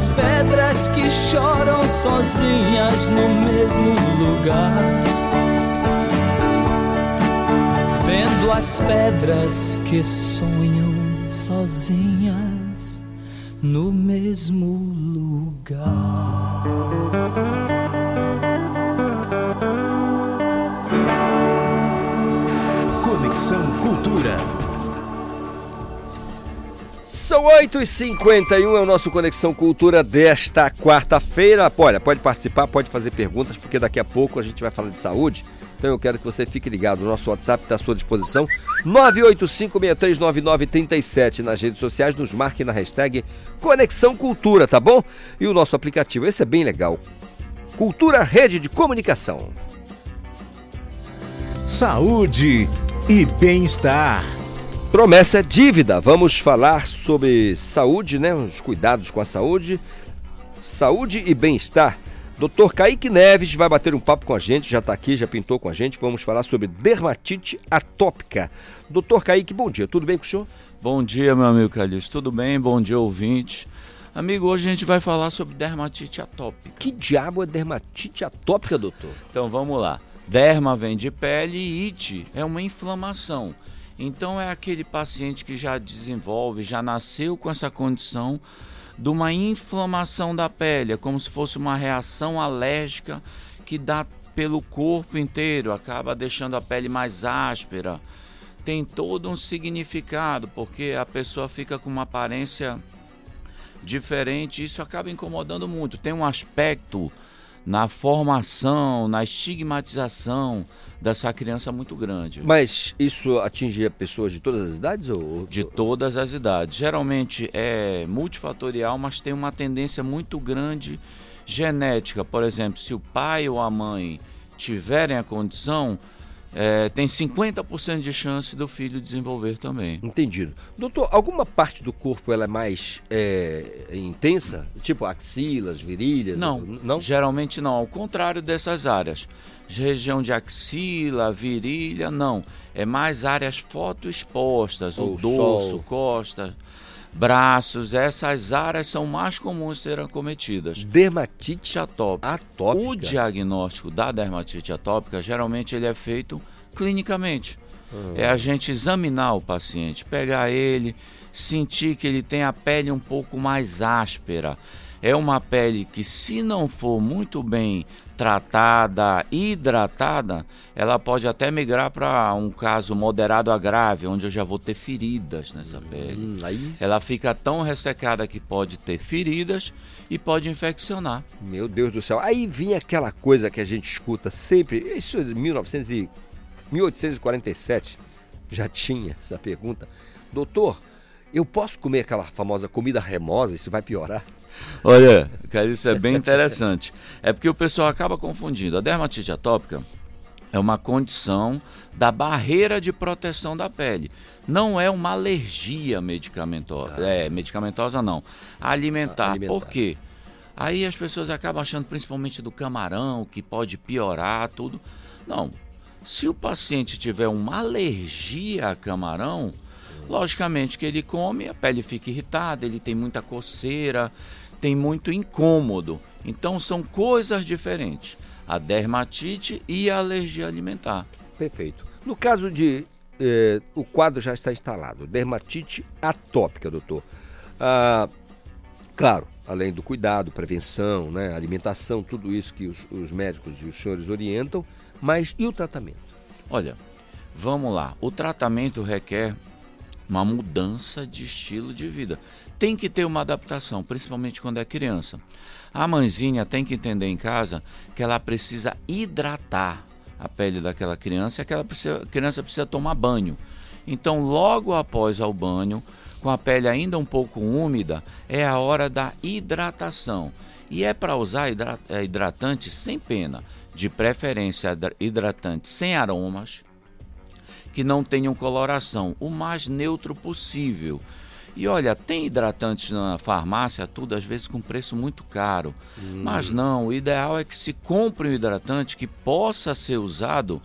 As pedras que choram sozinhas no mesmo lugar. Vendo as pedras que sonham sozinhas no mesmo lugar. Conexão Cultura. São 8h51, é o nosso Conexão Cultura desta quarta-feira. Olha, pode participar, pode fazer perguntas, porque daqui a pouco a gente vai falar de saúde. Então eu quero que você fique ligado. O nosso WhatsApp está à sua disposição. 985639937 nas redes sociais. Nos marque na hashtag Conexão Cultura, tá bom? E o nosso aplicativo, esse é bem legal. Cultura Rede de Comunicação. Saúde e bem-estar. Promessa é dívida. Vamos falar sobre saúde, né? Os cuidados com a saúde. Saúde e bem-estar. Dr. Kaique Neves vai bater um papo com a gente, já está aqui, já pintou com a gente. Vamos falar sobre dermatite atópica. Dr. Kaique, bom dia. Tudo bem com o senhor? Bom dia, meu amigo Calixto. Tudo bem? Bom dia, ouvinte. Amigo, hoje a gente vai falar sobre dermatite atópica. Que diabo é dermatite atópica, doutor? Então vamos lá. Derma vem de pele e ite é uma inflamação. Então é aquele paciente que já desenvolve, já nasceu com essa condição de uma inflamação da pele, é como se fosse uma reação alérgica que dá pelo corpo inteiro, acaba deixando a pele mais áspera. Tem todo um significado, porque a pessoa fica com uma aparência diferente, isso acaba incomodando muito. Tem um aspecto na formação, na estigmatização dessa criança muito grande. Mas isso atinge pessoas de todas as idades? Ou... De todas as idades. Geralmente é multifatorial, mas tem uma tendência muito grande genética. Por exemplo, se o pai ou a mãe tiverem a condição, é, tem 50% de chance do filho desenvolver também. Entendido. Doutor, alguma parte do corpo ela é mais é, intensa? Tipo axilas, virilhas? Não, não, geralmente não. Ao contrário dessas áreas. Região de axila, virilha, não. É mais áreas fotoexpostas, o, O dorso, costas, braços. Essas áreas são mais comuns de serem acometidas. Dermatite atópica. atópica. O diagnóstico da dermatite atópica geralmente ele é feito clinicamente. Ah. É a gente examinar o paciente, pegar ele, sentir que ele tem a pele um pouco mais áspera. É uma pele que, se não for muito bem tratada, hidratada, ela pode até migrar para um caso moderado a grave, onde eu já vou ter feridas nessa pele. Hum, aí, Ela fica tão ressecada que pode ter feridas e pode infeccionar. meu Deus do céu. Aí vinha aquela coisa que a gente escuta sempre. Isso é de 1900 e 1847 já tinha essa pergunta. Doutor, eu posso comer aquela famosa comida remosa? Isso vai piorar? Olha, cara, isso é bem interessante. É porque o pessoal acaba confundindo. A dermatite atópica é uma condição da barreira de proteção da pele. Não é uma alergia medicamentosa. É, medicamentosa não. Alimentar. Alimentar. Por quê? Aí as pessoas acabam achando, principalmente do camarão, que pode piorar tudo. Não. Se o paciente tiver uma alergia a camarão, logicamente que ele come, a pele fica irritada, ele tem muita coceira, tem muito incômodo. Então são coisas diferentes. A dermatite e a alergia alimentar. Perfeito. No caso de. eh, o quadro já está instalado. Dermatite atópica, doutor. Ah, Claro, além do cuidado, prevenção, né, alimentação, tudo isso que os, os médicos e os senhores orientam, mas e o tratamento? Olha, vamos lá. O tratamento requer uma mudança de estilo de vida. Tem que ter uma adaptação, principalmente quando é criança. A mãezinha tem que entender em casa que ela precisa hidratar a pele daquela criança e aquela precisa- criança precisa tomar banho. Então, logo após o banho, com a pele ainda um pouco úmida, é a hora da hidratação. E é para usar eh, hidratante sem pena, de preferência hidra- hidratante sem aromas, que não tenham coloração, o mais neutro possível. E olha, tem hidratantes na farmácia, tudo às vezes com preço muito caro. Mas não, o ideal é que se compre um hidratante que possa ser usado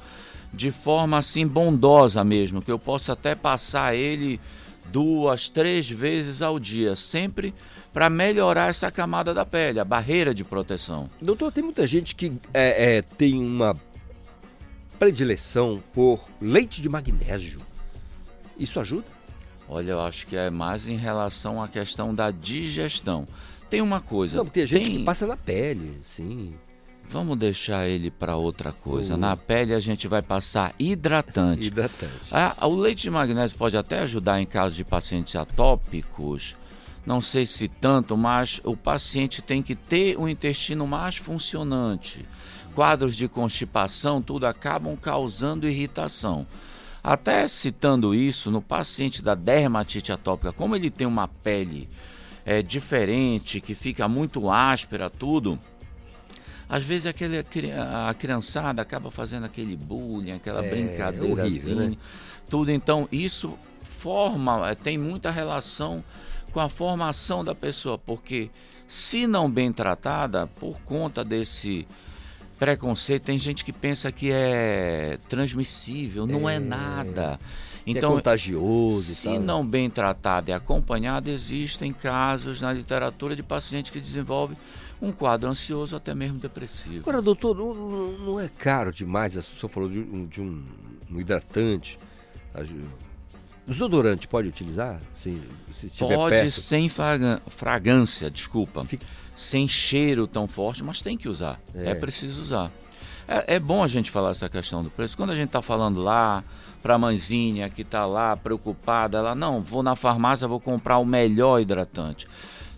de forma assim bondosa mesmo, que eu possa até passar ele duas, três vezes ao dia, sempre para melhorar essa camada da pele, a barreira de proteção. Doutor, tem muita gente que é, é, tem uma predileção por leite de magnésio. Isso ajuda? Olha, eu acho que é mais em relação à questão da digestão. Tem uma coisa. Não, porque tem gente tem- que passa na pele, sim. Vamos deixar ele para outra coisa. Na pele a gente vai passar hidratante. [LAUGHS] Hidratante. Ah, o leite de magnésio pode até ajudar em casos de pacientes atópicos. Não sei se tanto, mas o paciente tem que ter o intestino mais funcionante. Quadros de constipação, tudo acabam causando irritação. Até citando isso, no paciente da dermatite atópica, como ele tem uma pele é, diferente, que fica muito áspera, tudo, às vezes aquele, a criançada acaba fazendo aquele bullying, aquela É, brincadeira, horrível, né? tudo. Então, isso forma, eh, tem muita relação com a formação da pessoa, porque se não bem tratada, por conta desse preconceito, tem gente que pensa que é transmissível, não é, É, nada. É Então, contagioso e se tal. né? não bem tratado e acompanhado, existem casos na literatura de pacientes que desenvolvem um quadro ansioso, até mesmo depressivo. Agora, doutor, não, não- é caro demais? O senhor falou de um, de um- um hidratante. Desodorante pode utilizar? Se, se Pode perto? sem fragrância, desculpa. Fica- Sem cheiro tão forte, mas tem que usar. É, É. preciso usar. É, é bom a gente falar essa questão do preço. Quando a gente está falando lá para a mãezinha que está lá preocupada, ela, não, vou na farmácia, vou comprar o melhor hidratante.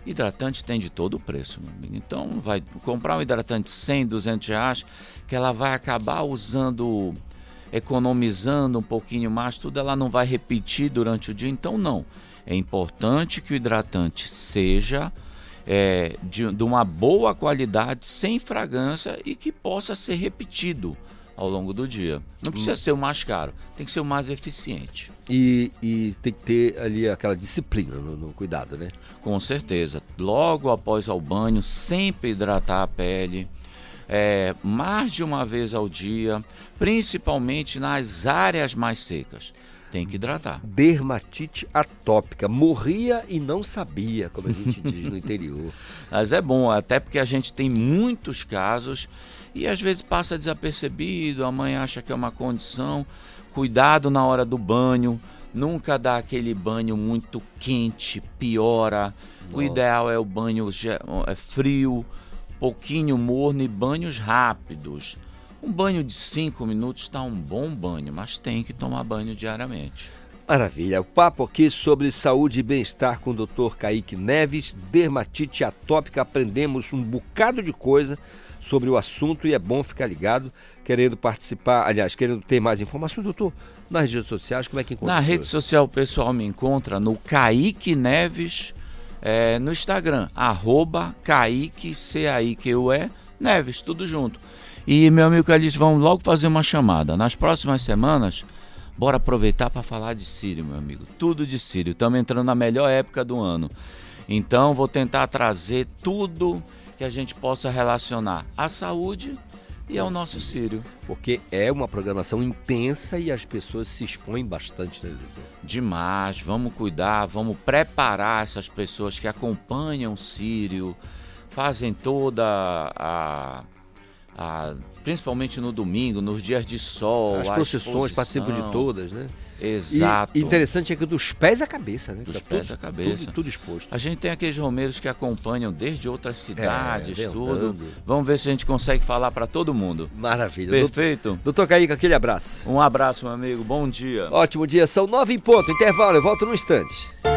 Hidratante tem de todo o preço, meu amigo. Então, vai comprar um hidratante 100, 200 reais, que ela vai acabar usando, economizando um pouquinho mais, tudo ela não vai repetir durante o dia. Então, não. É importante que o hidratante seja é, de, de uma boa qualidade, sem fragrância e que possa ser repetido ao longo do dia. Não precisa ser o mais caro, tem que ser o mais eficiente. E, e tem que ter ali aquela disciplina no, no cuidado, né? Com certeza. Logo após ao banho, sempre hidratar a pele. é, mais de uma vez ao dia, principalmente nas áreas mais secas. Tem que hidratar. Dermatite atópica. Morria e não sabia, como a gente diz no interior. [LAUGHS] Mas é bom, até porque a gente tem muitos casos e às vezes passa desapercebido, a mãe acha que é uma condição. Cuidado na hora do banho, nunca dá aquele banho muito quente, piora. O Nossa. ideal é o banho é frio, pouquinho morno e banhos rápidos. Um banho de 5 minutos está um bom banho, mas tem que tomar banho diariamente. Maravilha. O papo aqui sobre saúde e bem-estar com o Dr. Kaique Neves, dermatite atópica. Aprendemos um bocado de coisa sobre o assunto e é bom ficar ligado, querendo participar, aliás, querendo ter mais informações, doutor, nas redes sociais, como é que encontra? Na rede social o pessoal me encontra no Kaique Neves, é, no Instagram, arroba Kaique, C-A-I-Q-U-E, Neves, tudo junto. E meu amigo Calixto, vamos logo fazer uma chamada. Nas próximas semanas, bora aproveitar para falar de Sírio, meu amigo. Tudo de Sírio. Estamos entrando na melhor época do ano. Então, vou tentar trazer tudo que a gente possa relacionar à saúde e ao nosso Sírio. Porque é uma programação intensa e as pessoas se expõem bastante, né, doutor? Demais, vamos cuidar, vamos preparar essas pessoas que acompanham o Sírio, fazem toda a. a- principalmente no domingo, nos dias de sol. As procissões, participam de todas, né? Exato. E interessante é que dos pés à cabeça, né? Dos Tá pés tudo- à cabeça. Tudo, tudo exposto. A gente tem aqueles romeiros que acompanham desde outras cidades, vem tudo. Vamos ver se a gente consegue falar para todo mundo. Maravilha. Perfeito. Doutor Caíca, aquele abraço. Um abraço, meu amigo. Bom dia. Ótimo dia, são nove em ponto. Intervalo, eu volto num instante.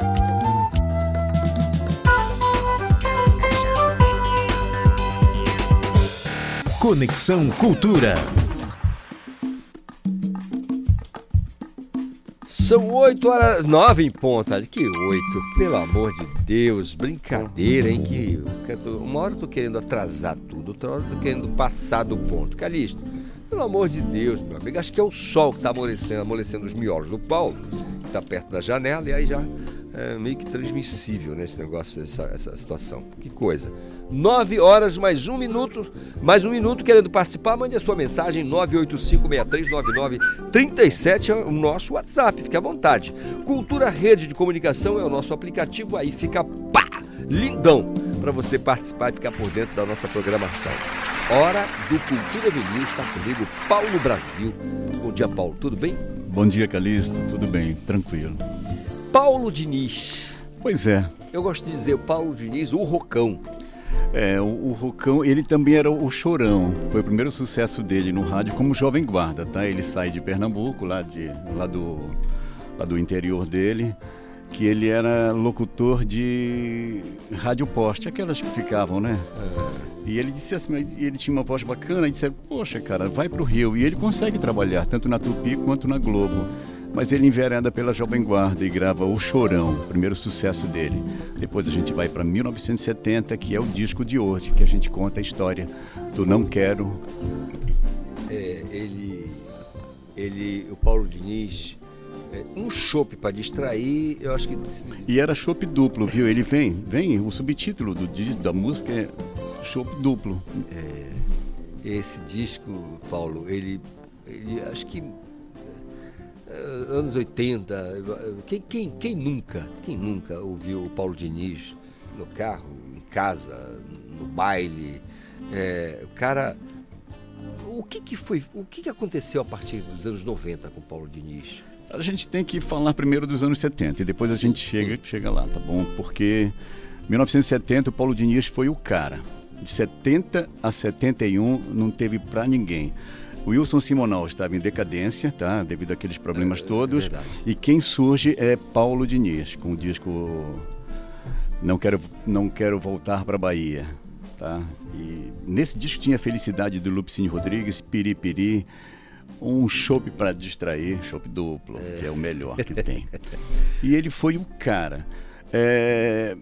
Conexão Cultura. São 8 horas. 9 em ponto. Olha, Que 8, pelo amor de Deus. Brincadeira, hein? Que uma hora eu tô querendo atrasar tudo, outra hora eu tô querendo passar do ponto. Calixto, pelo amor de Deus, meu amigo. Acho que é o sol que tá amolecendo, amolecendo os miolos do Paulo, que tá perto da janela, e aí já é meio que transmissível, né? Esse negócio, essa, essa situação. Que coisa. 9 horas mais um minuto, mais um minuto querendo participar, mande a sua mensagem 985639937 é o nosso WhatsApp, fique à vontade. Cultura Rede de Comunicação é o nosso aplicativo, aí fica pá, lindão para você participar e ficar por dentro da nossa programação. Hora do Cultura Vinil está comigo Paulo Brasil. Bom dia, Paulo, tudo bem? Bom dia, Calixto. Tudo bem? Tranquilo. Paulo Diniz. Pois é. Eu gosto de dizer o Paulo Diniz, o Rocão. É, o, o Rocão, ele também era o Chorão. Foi o primeiro sucesso dele no rádio como jovem guarda, tá? Ele sai de Pernambuco, lá, de, lá, do, lá do interior dele, que ele era locutor de rádio poste, aquelas que ficavam, né? E ele disse assim, ele tinha uma voz bacana, e disse, poxa, cara, vai pro Rio. E ele consegue trabalhar, tanto na Tupi quanto na Globo. Mas ele envereda pela Jovem Guarda e grava O Chorão, o primeiro sucesso dele. Depois a gente vai para 1970, que é o disco de hoje, que a gente conta a história do Não Quero. É, ele, ele, o Paulo Diniz, é, um chopp para distrair, eu acho que E era chopp duplo, viu? Ele vem, vem, o subtítulo do, da música é chopp duplo. É, esse disco, Paulo, ele, ele acho que anos 80, eh, quem, quem, quem nunca, quem nunca ouviu o Paulo Diniz no carro, em casa, no baile, É, o cara, o que que foi, o que que aconteceu a partir dos anos 90 com o Paulo Diniz? A gente tem que falar primeiro dos anos 70 e depois a gente chega, chega lá, tá bom? Porque 1970 o Paulo Diniz foi o cara. De 70 a 71 não teve pra ninguém. O Wilson Simonal estava em decadência, tá? Devido àqueles problemas todos. verdade. e quem surge é Paulo Diniz, com o disco Não Quero, não quero Voltar para Bahia. Tá? E nesse disco tinha a felicidade do Lupicínio Rodrigues, Piripiri, um chopp para distrair, chopp duplo, que é o melhor que [LAUGHS] tem. E ele foi o cara. É,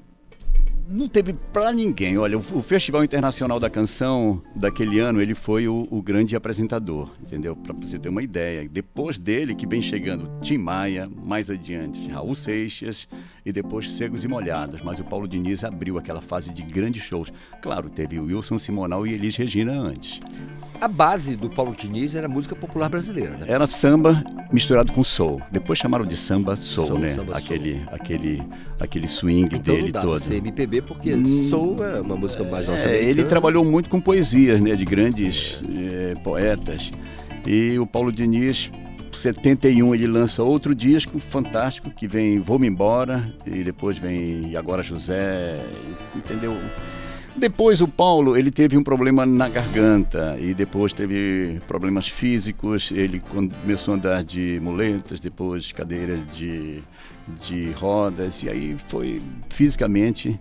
Não teve pra ninguém. Olha, o, o Festival Internacional da Canção daquele ano, ele foi o, o grande apresentador, entendeu? Pra você ter uma ideia. Depois dele que vem chegando Tim Maia, mais adiante Raul Seixas e depois Cegos e Molhados. Mas o Paulo Diniz abriu aquela fase de grandes shows. Claro, teve o Wilson Simonal e Elis Regina antes. A base do Paulo Diniz era música popular brasileira, né? Era samba misturado com soul. Depois chamaram de samba soul, Soul, né? samba soul. aquele, aquele, aquele swing Então dele não dá todo. ser MPB porque Hum, soul é uma música mais É, norte-americana. ele trabalhou muito com poesias, né, de grandes eh, poetas. E o Paulo Diniz, 71, ele lança outro disco fantástico que vem Vou-me embora e depois vem agora José, entendeu? Depois o Paulo, ele teve um problema na garganta e depois teve problemas físicos, ele começou a andar de muletas, depois cadeira de, de rodas e aí foi fisicamente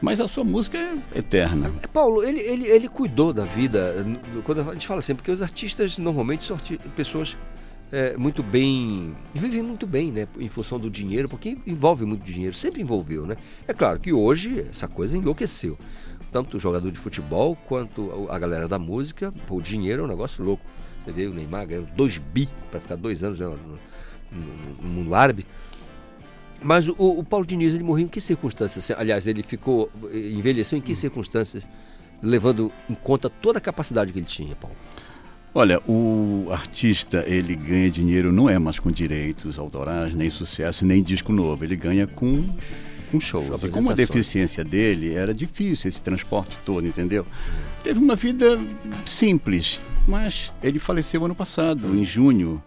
mas a sua música é eterna. Paulo, ele, ele, ele cuidou da vida. Quando a gente fala assim, porque os artistas normalmente são arti- pessoas é, muito bem, vivem muito bem, né? Em função do dinheiro, porque envolve muito dinheiro, sempre envolveu, né? É claro que hoje essa coisa enlouqueceu. Tanto o jogador de futebol quanto a galera da música, o dinheiro é um negócio louco. Você vê o Neymar ganhando 2 bi para ficar dois anos né, no, no, no mundo árabe. Mas o, o, Paulo Diniz, ele morreu em que circunstâncias? Aliás, ele ficou, envelheceu em que circunstâncias? Levando em conta toda a capacidade que ele tinha, Paulo. Olha, o artista, ele ganha dinheiro não é mais com direitos autorais, nem sucesso, nem disco novo. Ele ganha com, com shows. E como a deficiência dele era difícil esse transporte todo, entendeu? Teve uma vida simples, mas ele faleceu ano passado, em junho,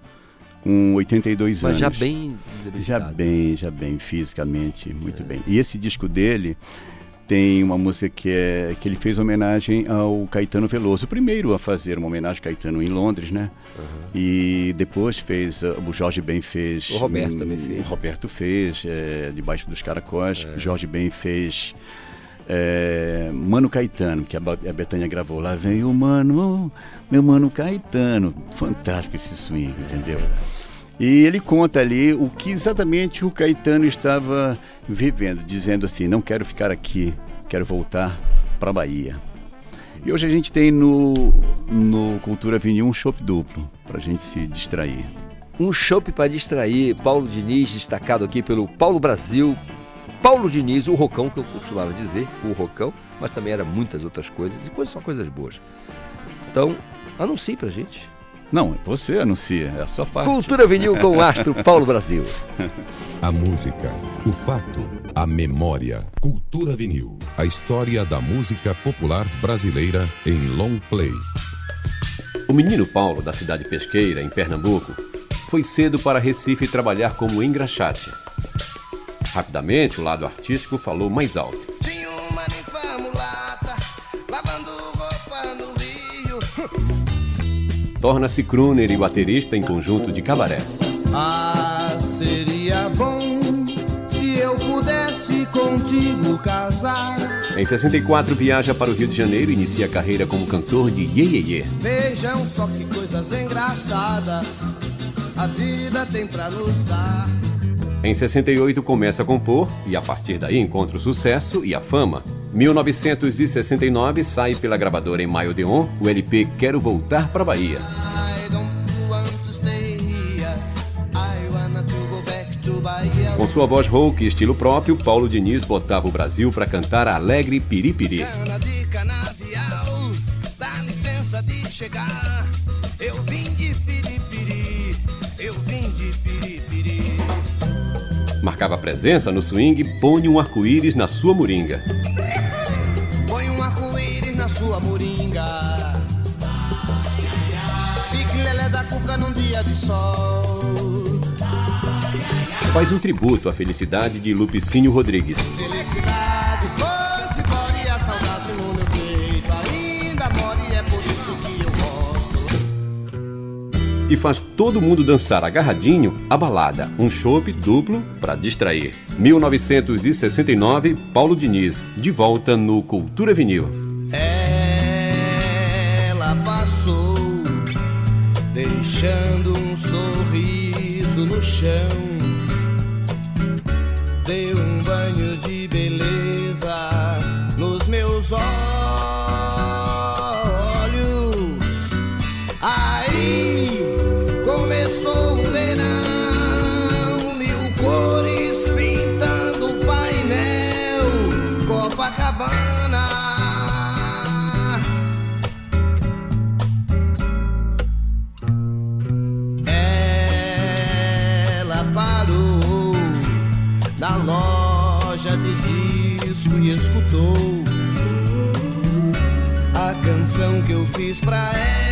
com 82 mas anos. já bem Já bem, já bem, fisicamente, muito bem. E esse disco dele tem uma música que, é, que ele fez homenagem ao Caetano Veloso, o primeiro a fazer uma homenagem ao Caetano em Londres, né? E depois fez, uh, o Jorge Ben fez. O Roberto também fez. O Roberto fez, é, Debaixo dos Caracóis. É. Jorge Ben fez. é, Mano Caetano, que a, a Betânia gravou. Lá vem o Mano, meu Mano Caetano. Fantástico esse swing, entendeu? E ele conta ali o que exatamente o Caetano estava vivendo, dizendo assim: não quero ficar aqui, quero voltar para Bahia. E hoje a gente tem no, no Cultura Vinil um chopp duplo, para a gente se distrair. Um chopp para distrair. Paulo Diniz, destacado aqui pelo Paulo Brasil. Paulo Diniz, o Rocão, que eu costumava dizer, o Rocão, mas também era muitas outras coisas, e coisas só coisas boas. Então, anuncie pra gente. Não, você anuncia, é a sua parte. Cultura Vinil com o Astro Paulo Brasil. A música, o fato, a memória. Cultura vinil. A história da música popular brasileira em long play. O menino Paulo, da cidade pesqueira, em Pernambuco, foi cedo para Recife trabalhar como engraxate. Rapidamente, o lado artístico falou mais alto. Tinha uma Torna-se crooner e baterista em conjunto de cabaré. Ah, seria bom se eu pudesse contigo casar. Em 64, viaja para o Rio de Janeiro e inicia a carreira como cantor de Ye Ye Ye. Vejam só que coisas engraçadas a vida tem pra nos dar. Em 68, começa a compor e a partir daí encontra o sucesso e a fama. 1969 sai pela gravadora em Maio Deon o LP Quero Voltar pra Bahia. Com sua voz rouca e estilo próprio, Paulo Diniz botava o Brasil para cantar alegre de de de de piripiri. Marcava presença no swing Põe um arco-íris na sua moringa. Sol. Faz um tributo à felicidade de Lupicínio Rodrigues. Felicidade foi-se embora e a saudade no meu peito ainda mora e é por isso que eu gosto. E faz todo mundo dançar agarradinho a balada, um chopp duplo para distrair. 1969, Paulo Diniz, de volta no Cultura Vinil. Deixando um sorriso no chão. Deu um banho de beleza nos meus olhos. Escutou a canção que eu fiz pra ela.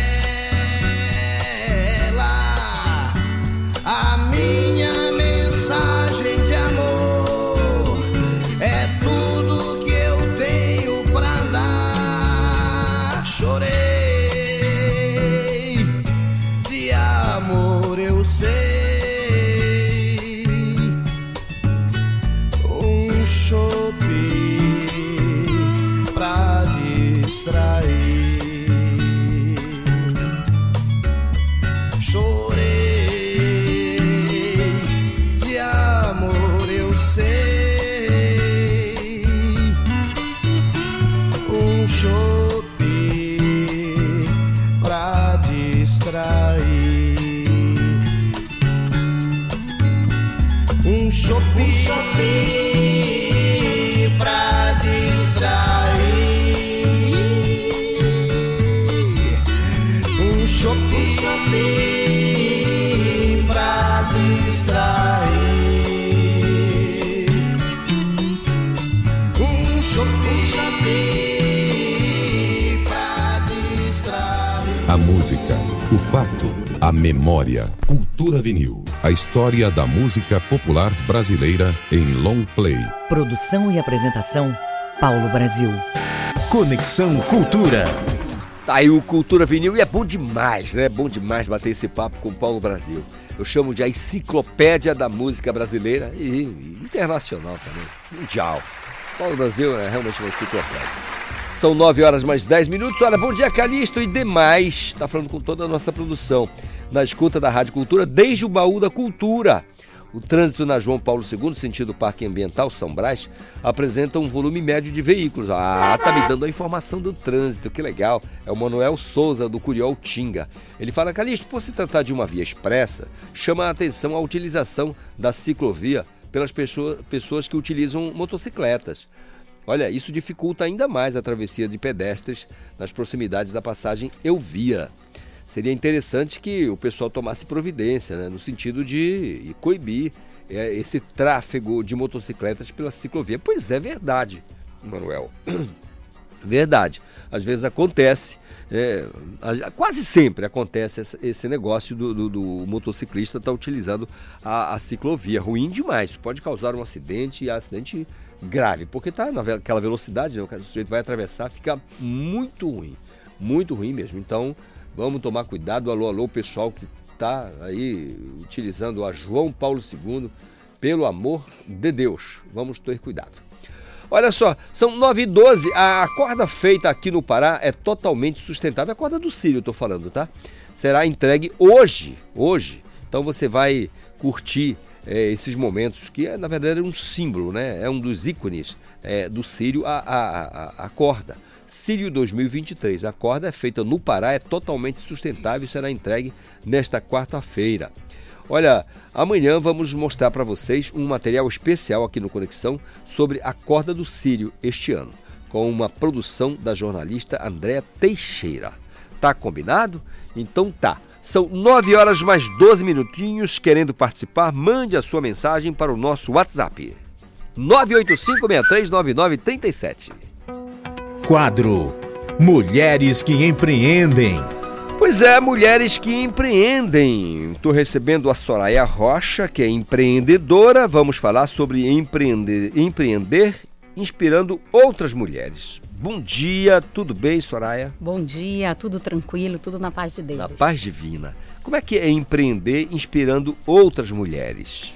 O fato, a memória. Cultura Vinil. A história da música popular brasileira em long play. Produção e apresentação, Paulo Brasil. Conexão Cultura. Tá aí o Cultura Vinil e é bom demais, né? É bom demais bater esse papo com o Paulo Brasil. Eu chamo de a enciclopédia da música brasileira e, e internacional também, mundial. Paulo Brasil é realmente uma enciclopédia. São 9 horas mais 10 minutos. Olha, bom dia, Calixto e demais. Está falando com toda a nossa produção. Na escuta da Rádio Cultura, desde o baú da cultura. O trânsito na João Paulo II, sentido Parque Ambiental São Brás, apresenta um volume médio de veículos. Ah, tá me dando a informação do trânsito, que legal. É o Manuel Souza, do Curiol Tinga. Ele fala, Calixto, por se tratar de uma via expressa, chama a atenção a utilização da ciclovia pelas pessoa- pessoas que utilizam motocicletas. Olha, isso dificulta ainda mais a travessia de pedestres nas proximidades da passagem Elvira. Seria interessante que o pessoal tomasse providência, né, no sentido de coibir é, esse tráfego de motocicletas pela ciclovia. Pois é verdade, Manuel. [CLEARS THROAT] Verdade. Às vezes acontece, é, quase sempre acontece esse, negócio do, do- do motociclista estar utilizando a, a ciclovia. Ruim demais, pode causar um acidente e acidente grave, porque está naquela velocidade, né, o sujeito vai atravessar, fica muito ruim, muito ruim mesmo. Então vamos tomar cuidado. Alô, alô, pessoal que está aí utilizando a João Paulo II, pelo amor de Deus, vamos ter cuidado. Olha só, são 9 e 12 A corda feita aqui no Pará é totalmente sustentável. A corda do Sírio, eu tô falando, tá? Será entregue hoje. Hoje. Então você vai curtir eh, esses momentos, que é, na verdade, um símbolo, né? É um dos ícones eh, do Sírio, a, a, a, a corda. Sírio 2023. A corda é feita no Pará, é totalmente sustentável e será entregue nesta quarta-feira. Olha, amanhã vamos mostrar para vocês um material especial aqui no Conexão sobre a corda do Sírio este ano, com uma produção da jornalista Andréa Teixeira. Tá combinado? Então tá. São 9 horas mais 12 minutinhos. Querendo participar, mande a sua mensagem para o nosso WhatsApp. 985-639937. Quadro Mulheres que Empreendem. Pois é, mulheres que empreendem. Estou recebendo a Soraya Rocha, que é empreendedora. Vamos falar sobre empreender, empreender inspirando outras mulheres. Bom dia, tudo bem, Soraya? Bom dia, tudo tranquilo, tudo na paz de Deus. Na paz divina. Como é que é empreender inspirando outras mulheres?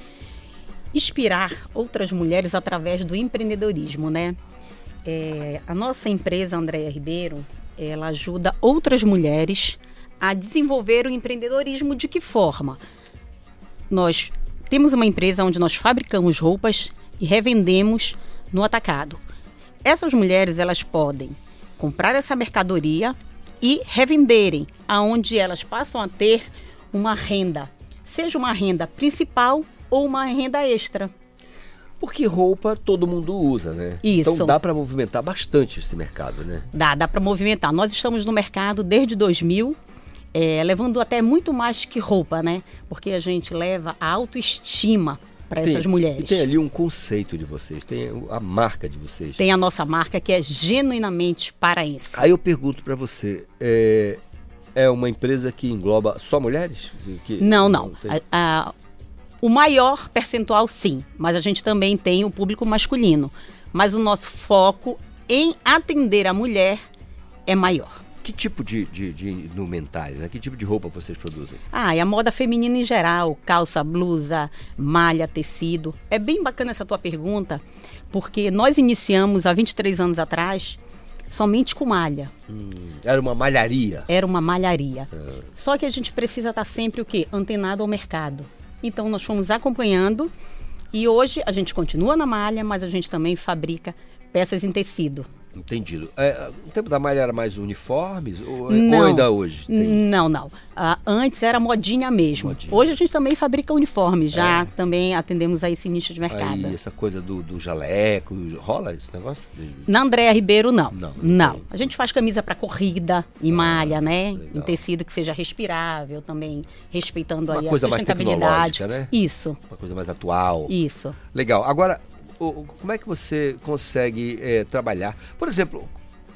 Inspirar outras mulheres através do empreendedorismo, né? É, a nossa empresa, Andréia Ribeiro, ela ajuda outras mulheres a desenvolver o empreendedorismo de que forma? Nós temos uma empresa onde nós fabricamos roupas e revendemos no atacado. Essas mulheres elas podem comprar essa mercadoria e revenderem, aonde elas passam a ter uma renda, seja uma renda principal ou uma renda extra. Porque roupa todo mundo usa, né? Isso. Então dá para movimentar bastante esse mercado, né? Dá, dá para movimentar. Nós estamos no mercado desde 2000, é, levando até muito mais que roupa, né? Porque a gente leva a autoestima para essas mulheres. E tem ali um conceito de vocês, tem a marca de vocês. Tem a nossa marca que é genuinamente paraense. Aí eu pergunto para você, é, é uma empresa que engloba só mulheres? Que- Não, não. tem- A- a- o maior percentual, sim, mas a gente também tem o público masculino. Mas o nosso foco em atender a mulher é maior. Que tipo de, de, de indumentária, né? Que tipo de roupa vocês produzem? Ah, e a moda feminina em geral, calça, blusa, malha, tecido. É bem bacana essa tua pergunta, porque nós iniciamos há 23 anos atrás somente com malha. Hum, era uma malharia. Era uma malharia. Ah. Só que a gente precisa estar sempre o quê? Antenado ao mercado. Então nós fomos acompanhando e hoje a gente continua na malha, mas a gente também fabrica peças em tecido. Entendido. É, no tempo da malha era mais uniformes? Ou, Não. ou ainda hoje? Tem- Não, não. Ah, antes era modinha mesmo. Hoje a gente também fabrica uniforme, já também atendemos a esse nicho de mercado. Aí essa coisa do, do jaleco, rola esse negócio? Na Andréa Ribeiro, não. Não, Não. A gente faz camisa para corrida, em malha, né? Em tecido que seja respirável também, respeitando Uma aí coisa a mais sustentabilidade. tecnológica, né? Isso. Uma coisa mais atual. Isso. Legal. Agora, o- o- como é que você consegue eh, trabalhar? Por exemplo,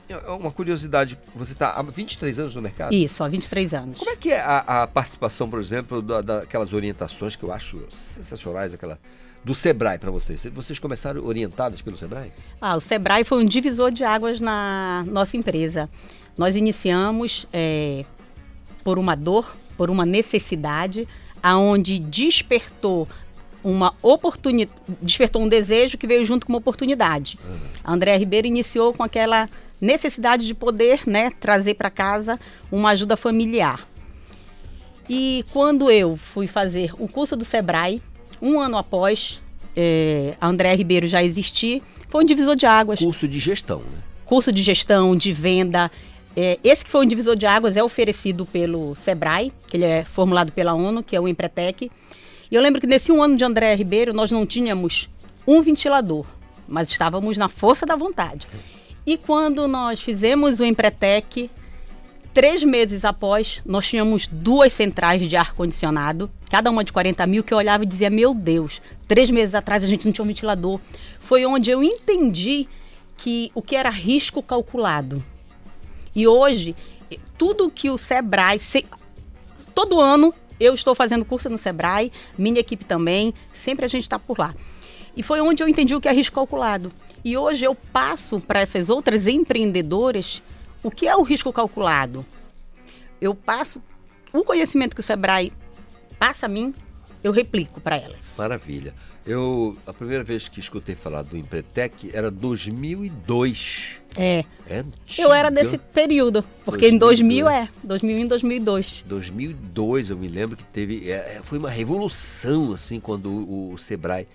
é uma curiosidade, você está há 23 anos no mercado? Isso, há 23 anos. Como é que é a, a participação, por exemplo, da- daquelas orientações que eu acho sensacionais, aquela do Sebrae para vocês? Vocês começaram orientados pelo Sebrae? Ah, o Sebrae foi um divisor de águas na nossa empresa. Nós iniciamos eh, por uma dor, por uma necessidade, aonde despertou uma oportunidade, despertou um desejo que veio junto com uma oportunidade. A Andréa Ribeiro iniciou com aquela necessidade de poder, né, trazer para casa uma ajuda familiar. E quando eu fui fazer o curso do Sebrae, um ano após eh, a Andréa Ribeiro já existir, foi um divisor de águas. Curso de gestão, né? Curso de gestão, de venda. Eh, esse que foi um divisor de águas é oferecido pelo Sebrae, que ele é formulado pela ONU, que é o Empretec. E eu lembro que nesse um ano de Andréa Ribeiro, nós não tínhamos um ventilador, mas estávamos na força da vontade. E quando nós fizemos o Empretec, Três meses após, nós tínhamos duas centrais de ar-condicionado, cada uma de 40 mil, que eu olhava e dizia: Meu Deus, três meses atrás a gente não tinha um ventilador. Foi onde eu entendi que o que era risco calculado. E hoje, tudo que o Sebrae. se- todo ano eu estou fazendo curso no Sebrae, minha equipe também, sempre a gente está por lá. E foi onde eu entendi o que é risco calculado. E hoje eu passo para essas outras empreendedoras o que é o risco calculado. Eu passo o conhecimento que o Sebrae passa a mim, eu replico para elas. Maravilha. Eu, a primeira vez que escutei falar do Empretec era 2002. É. É Eu era desse período, porque em 2000 2002. é, 2001 e 2002. 2002 eu me lembro que teve é, foi uma revolução assim quando o, o Sebrae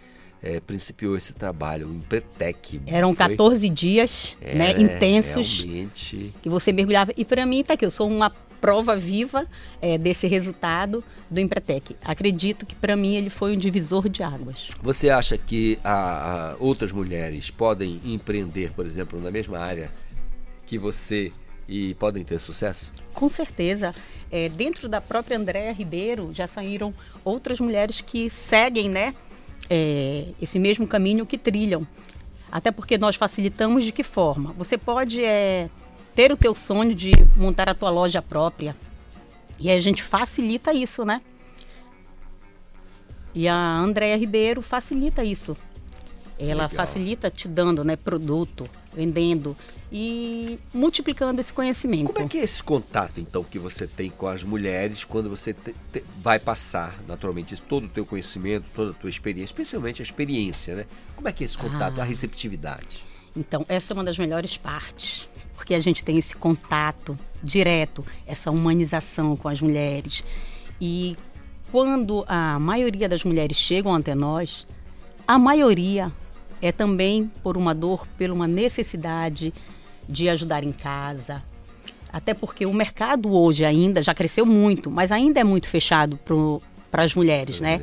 é, principiou esse trabalho o Empretec Eram Foi- 14 dias, né, É, intensos, realmente que você mergulhava. E para mim tá aqui, eu sou uma prova viva é, desse resultado do Empretec. Acredito que para mim ele foi um divisor de águas. Você acha que a- a outras mulheres podem empreender, por exemplo, na mesma área que você e podem ter sucesso? Com certeza. É, dentro da própria Andréa Ribeiro já saíram outras mulheres que seguem, né? é, esse mesmo caminho que trilham. Até porque nós facilitamos de que forma? Você pode é, ter o teu sonho de montar a tua loja própria. E a gente facilita isso, né? E a Andréa Ribeiro facilita isso. Ela Legal. facilita te dando né, produto, vendendo e multiplicando esse conhecimento. Como é que é esse contato, então, que você tem com as mulheres quando você te- te- vai passar, naturalmente, todo o teu conhecimento, toda a tua experiência, especialmente a experiência, né? Como é que é esse contato, Ah. a receptividade? Então, essa é uma das melhores partes, porque a gente tem esse contato direto, essa humanização com as mulheres. E quando a maioria das mulheres chegam até nós, a maioria é também por uma dor, por uma necessidade de ajudar em casa. Até porque o mercado hoje ainda já cresceu muito, mas ainda é muito fechado para as mulheres, né?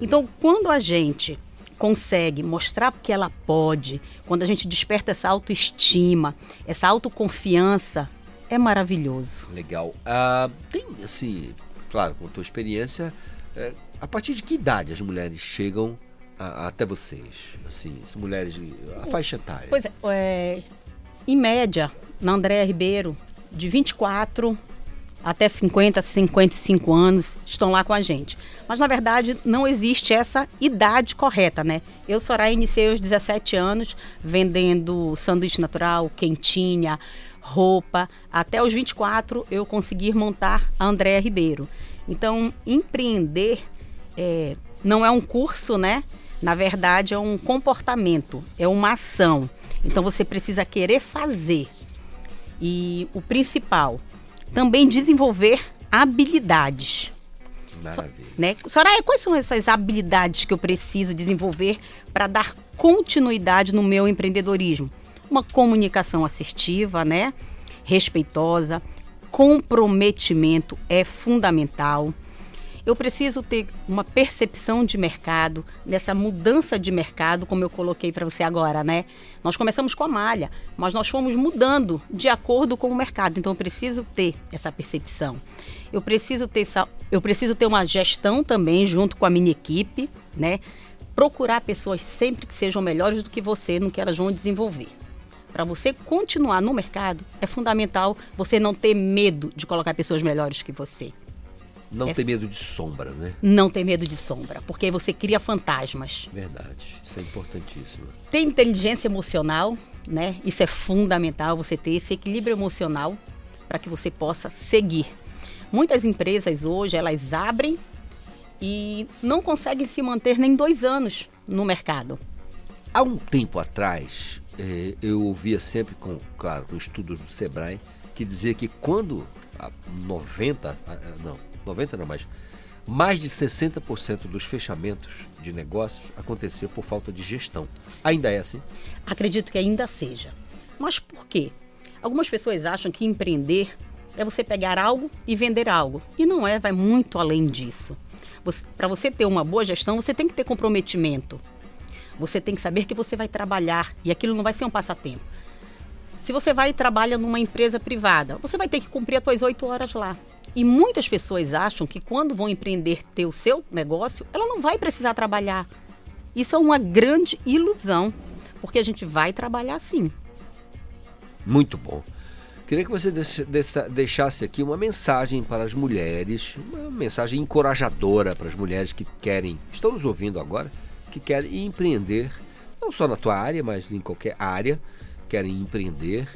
Então, quando a gente consegue mostrar que ela pode, quando a gente desperta essa autoestima, essa autoconfiança, é maravilhoso. Legal. Ah, tem, assim, claro, com a tua experiência, é, a partir de que idade as mulheres chegam a- até vocês? Assim, as mulheres, a faixa etária. Pois é, é, em média, na Andréa Ribeiro, de 24 até 50, 55 anos, estão lá com a gente. Mas, na verdade, não existe essa idade correta, né? Eu, Soraya, iniciei aos 17 anos, vendendo sanduíche natural, quentinha, roupa. Até os 24, eu consegui montar a Andréa Ribeiro. Então, empreender é, não é um curso, né? Na verdade, é um comportamento, é uma ação. Então, você precisa querer fazer. E o principal, também desenvolver habilidades. Maravilha. Né? Soraya, quais são essas habilidades que eu preciso desenvolver para dar continuidade no meu empreendedorismo? uma comunicação assertiva, né? Respeitosa, comprometimento é fundamental. Eu preciso ter uma percepção de mercado, nessa mudança de mercado, como eu coloquei para você agora, né? Nós começamos com a malha, mas nós fomos mudando de acordo com o mercado. Então eu preciso ter essa percepção. Eu preciso ter essa, eu preciso ter uma gestão também junto com a minha equipe, né? Procurar pessoas sempre que sejam melhores do que você no que elas vão desenvolver. Para você continuar no mercado, é fundamental você não ter medo de colocar pessoas melhores que você. Não É. ter medo de sombra, né? Não ter medo de sombra, porque aí você cria fantasmas. Verdade. Isso é importantíssimo. Ter inteligência emocional, né? Isso é fundamental, você ter esse equilíbrio emocional para que você possa seguir. Muitas empresas hoje, elas abrem e não conseguem se manter nem dois anos no mercado. Há um tempo atrás, eh, eu ouvia sempre, com, claro, com estudos do Sebrae, que dizia que quando a 90, ah, ah, não, 90 não mais, mais de 60% dos fechamentos de negócios acontecia por falta de gestão. Ainda é assim? Acredito que ainda seja. Mas por quê? Algumas pessoas acham que empreender é você pegar algo e vender algo. E não é, vai muito além disso. Para você ter uma boa gestão, você tem que ter comprometimento. Você tem que saber que você vai trabalhar e aquilo não vai ser um passatempo. Se você vai e trabalha numa empresa privada, você vai ter que cumprir as suas oito horas lá. E muitas pessoas acham que quando vão empreender ter o seu negócio, ela não vai precisar trabalhar. Isso é uma grande ilusão, porque a gente vai trabalhar sim. Muito bom. Queria que você deixa- deixa- deixasse aqui uma mensagem para as mulheres, uma mensagem encorajadora para as mulheres que querem, estão nos ouvindo agora, que querem empreender, não só na tua área, mas em qualquer área, querem empreender.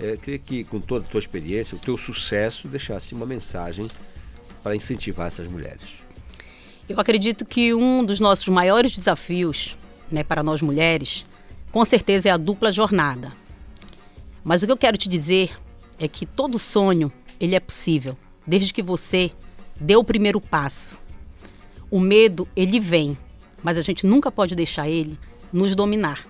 É, queria que, com toda a tua experiência, o teu sucesso, deixasse uma mensagem para incentivar essas mulheres. Eu acredito que um dos nossos maiores desafios né, para nós mulheres, com certeza, é a dupla jornada. Mas o que eu quero te dizer é que todo sonho ele é possível, desde que você dê o primeiro passo. O medo ele vem, mas a gente nunca pode deixar ele nos dominar.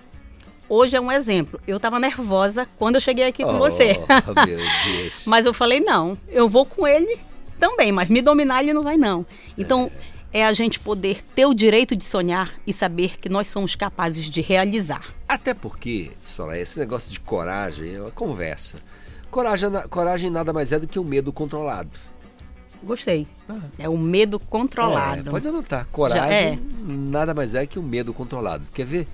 Hoje é um exemplo. Eu estava nervosa quando eu cheguei aqui com Oh, você. meu [LAUGHS] Deus. mas eu falei, não, eu vou com ele também, mas me dominar ele não vai não. Então, é a gente poder ter o direito de sonhar e saber que nós somos capazes de realizar. Até porque, Soraya, esse negócio de coragem é uma conversa. Coragem, coragem nada mais é do que o medo controlado. Gostei. É o medo controlado. É, pode anotar. Coragem é. nada mais é que o medo controlado. Quer ver?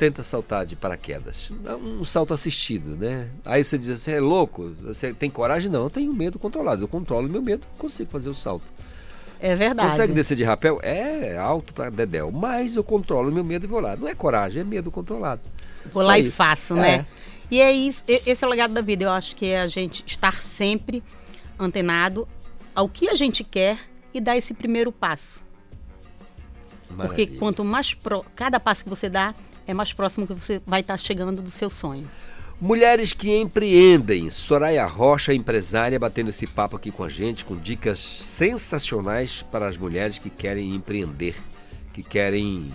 Tenta saltar de paraquedas. Dá Um salto assistido, né? Aí você diz, você é louco? Você tem coragem? Não, eu tenho medo controlado. Eu controlo meu medo, consigo fazer o salto. É verdade. Consegue descer de rapel? É alto pra dedéu. Mas eu controlo meu medo e vou lá. Não é coragem, é medo controlado. Vou Só lá e isso. faço, É. né? E é isso, e- esse é o legado da vida. Eu acho que é a gente estar sempre antenado ao que a gente quer e dar esse primeiro passo. Porque Maravilha. quanto mais pro, cada passo que você dá, é mais próximo que você vai estar chegando do seu sonho. Mulheres que empreendem. Soraya Rocha, empresária, batendo esse papo aqui com a gente, com dicas sensacionais para as mulheres que querem empreender, que querem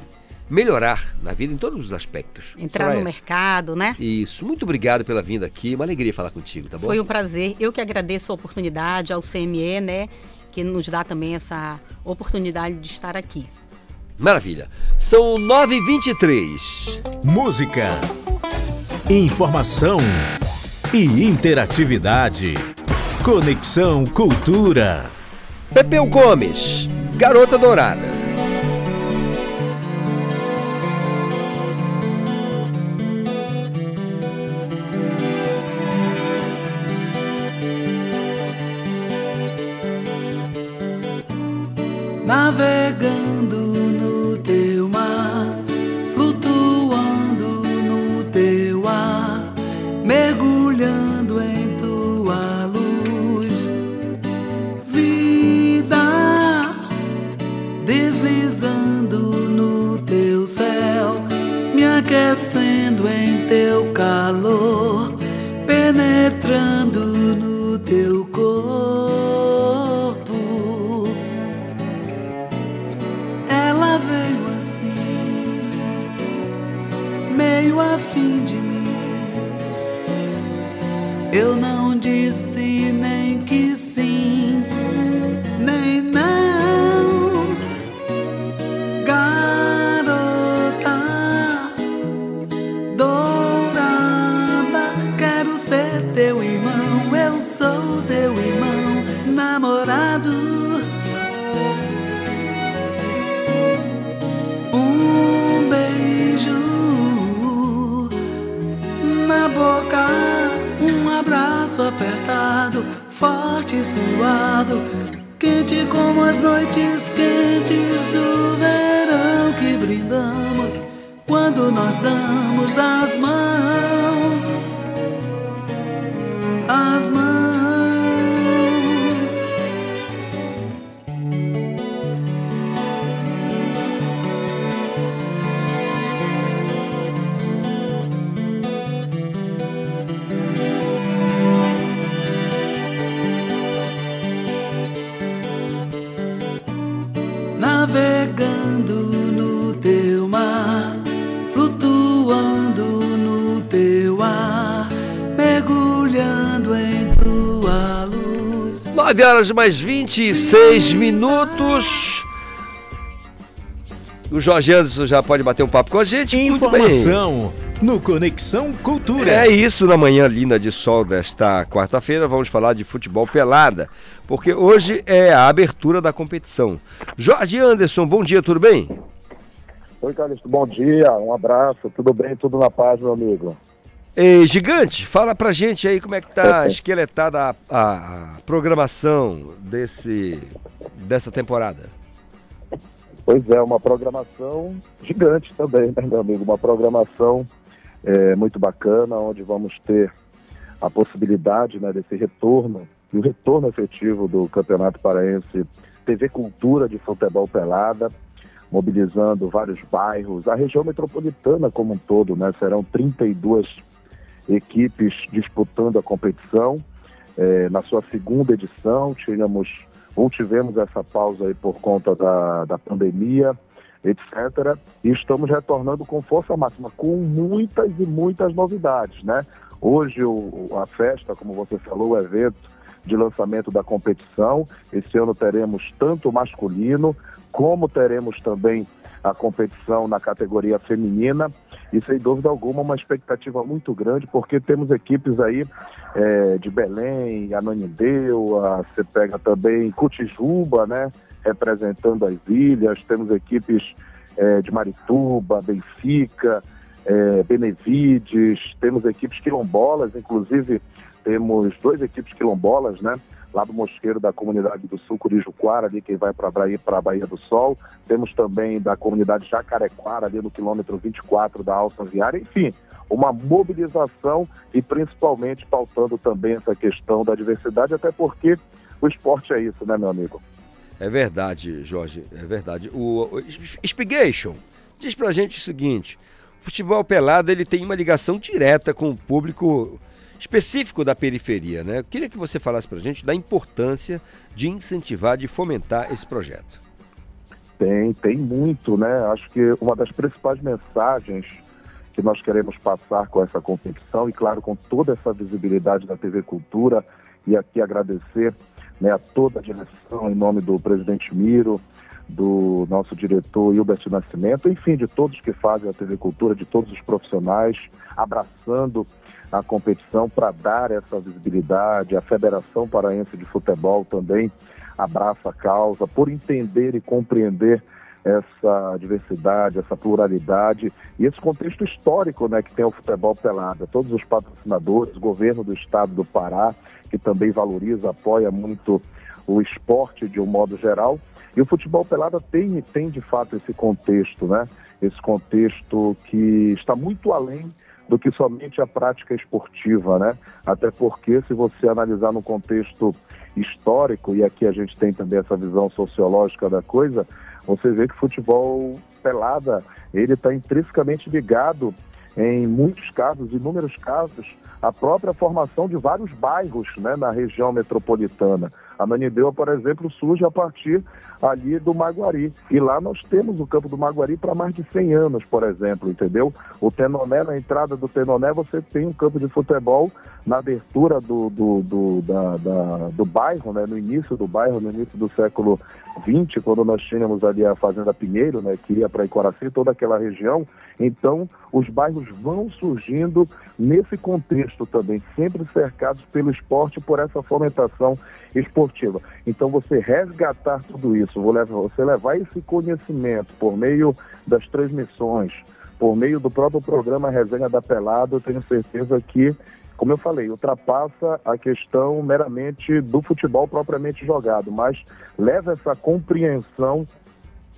melhorar na vida em todos os aspectos. Entrar Soraya, no mercado, né? Isso. Muito obrigado pela vinda aqui. Uma alegria falar contigo, tá bom? Foi um prazer. Eu que agradeço a oportunidade ao CME, né? Que nos dá também essa oportunidade de estar aqui. Maravilha. São 9h23. Música, informação e interatividade. Conexão Cultura. Pepeu Gomes, Garota Dourada. Navegando teu calor, abraço apertado, forte e suado, quente como as noites quentes do verão que brindamos quando nós damos as mãos, 9 horas mais 26 minutos. O Jorge Anderson já pode bater um papo com a gente. Informação no Conexão Cultura. É isso na manhã linda de sol desta quarta-feira. Vamos falar de futebol pelada, porque hoje é a abertura da competição. Jorge Anderson, bom dia, tudo bem? Oi, Calixto, bom dia, um abraço, tudo bem, tudo na paz, meu amigo. Ei, gigante, fala pra gente aí como é que tá esqueletada a, a- a programação desse, dessa temporada. Pois é, uma programação gigante também, né, meu amigo? Uma programação é, muito bacana, onde vamos ter a possibilidade né, desse retorno, e o retorno efetivo do Campeonato Paraense TV Cultura de Futebol Pelada, mobilizando vários bairros, a região metropolitana como um todo, né? Serão 32 equipes disputando a competição. É, na sua segunda edição, tínhamos ou tivemos essa pausa aí por conta da, da pandemia, etc. E estamos retornando com força máxima, com muitas e muitas novidades, né? Hoje o, a festa, como você falou, o evento de lançamento da competição. Esse ano teremos tanto masculino, como teremos também a competição na categoria feminina. E sem dúvida alguma, uma expectativa muito grande, porque temos equipes aí eh, de Belém, Ananindeua, você pega também Cutijuba, né? Representando as ilhas, temos equipes eh, de Marituba, Benfica, eh, Benevides, temos equipes quilombolas, inclusive temos duas equipes quilombolas, né? Lá do Mosqueiro da comunidade do Sul, Curijuquara, ali quem vai para a Bahia, do Sol. Temos também da comunidade Jacarequara, ali no quilômetro 24 da Alça Viária. Enfim, uma mobilização e principalmente pautando também essa questão da diversidade, até porque o esporte é isso, né, meu amigo? É verdade, Jorge, é verdade. O, o Spigation diz pra gente o seguinte: o futebol pelado ele tem uma ligação direta com o público específico da periferia, né? Eu queria que você falasse pra gente da importância de incentivar, de fomentar esse projeto. Tem, tem muito, né? Acho que uma das principais mensagens que nós queremos passar com essa competição e, claro, com toda essa visibilidade da TV Cultura, e aqui agradecer né, a toda a direção, em nome do presidente Miro, do nosso diretor Hilbert Nascimento, enfim, de todos que fazem a TV Cultura, de todos os profissionais, abraçando a competição para dar essa visibilidade. A Federação Paraense de Futebol também abraça a causa por entender e compreender essa diversidade, essa pluralidade e esse contexto histórico né, que tem o futebol pelada. Todos os patrocinadores, governo do estado do Pará, que também valoriza, apoia muito o esporte de um modo geral. E o futebol pelada tem, tem de fato esse contexto, né? Esse contexto que está muito além do que somente a prática esportiva, né? Até porque se você analisar no contexto histórico, e aqui a gente tem também essa visão sociológica da coisa, você vê que futebol pelada, ele está intrinsecamente ligado em muitos casos, inúmeros casos, à própria formação de vários bairros né, na região metropolitana. A Nanindeua, por exemplo, surge a partir ali do Maguari. E lá nós temos o campo do Maguari para mais de 100 anos, por exemplo, entendeu? O Tenoné, na entrada do Tenoné, você tem um campo de futebol na abertura do, do, do, da, da- do bairro, né? no início do bairro, no início do século XX, quando nós tínhamos ali a Fazenda Pinheiro, né? que ia para Icoraci, toda aquela região. Então, os bairros vão surgindo nesse contexto também, sempre cercados pelo esporte, por essa fomentação esportiva. Então, você resgatar tudo isso, você levar esse conhecimento por meio das transmissões, por meio do próprio programa Resenha da Pelada, eu tenho certeza que, como eu falei, ultrapassa a questão meramente do futebol propriamente jogado, mas leva essa compreensão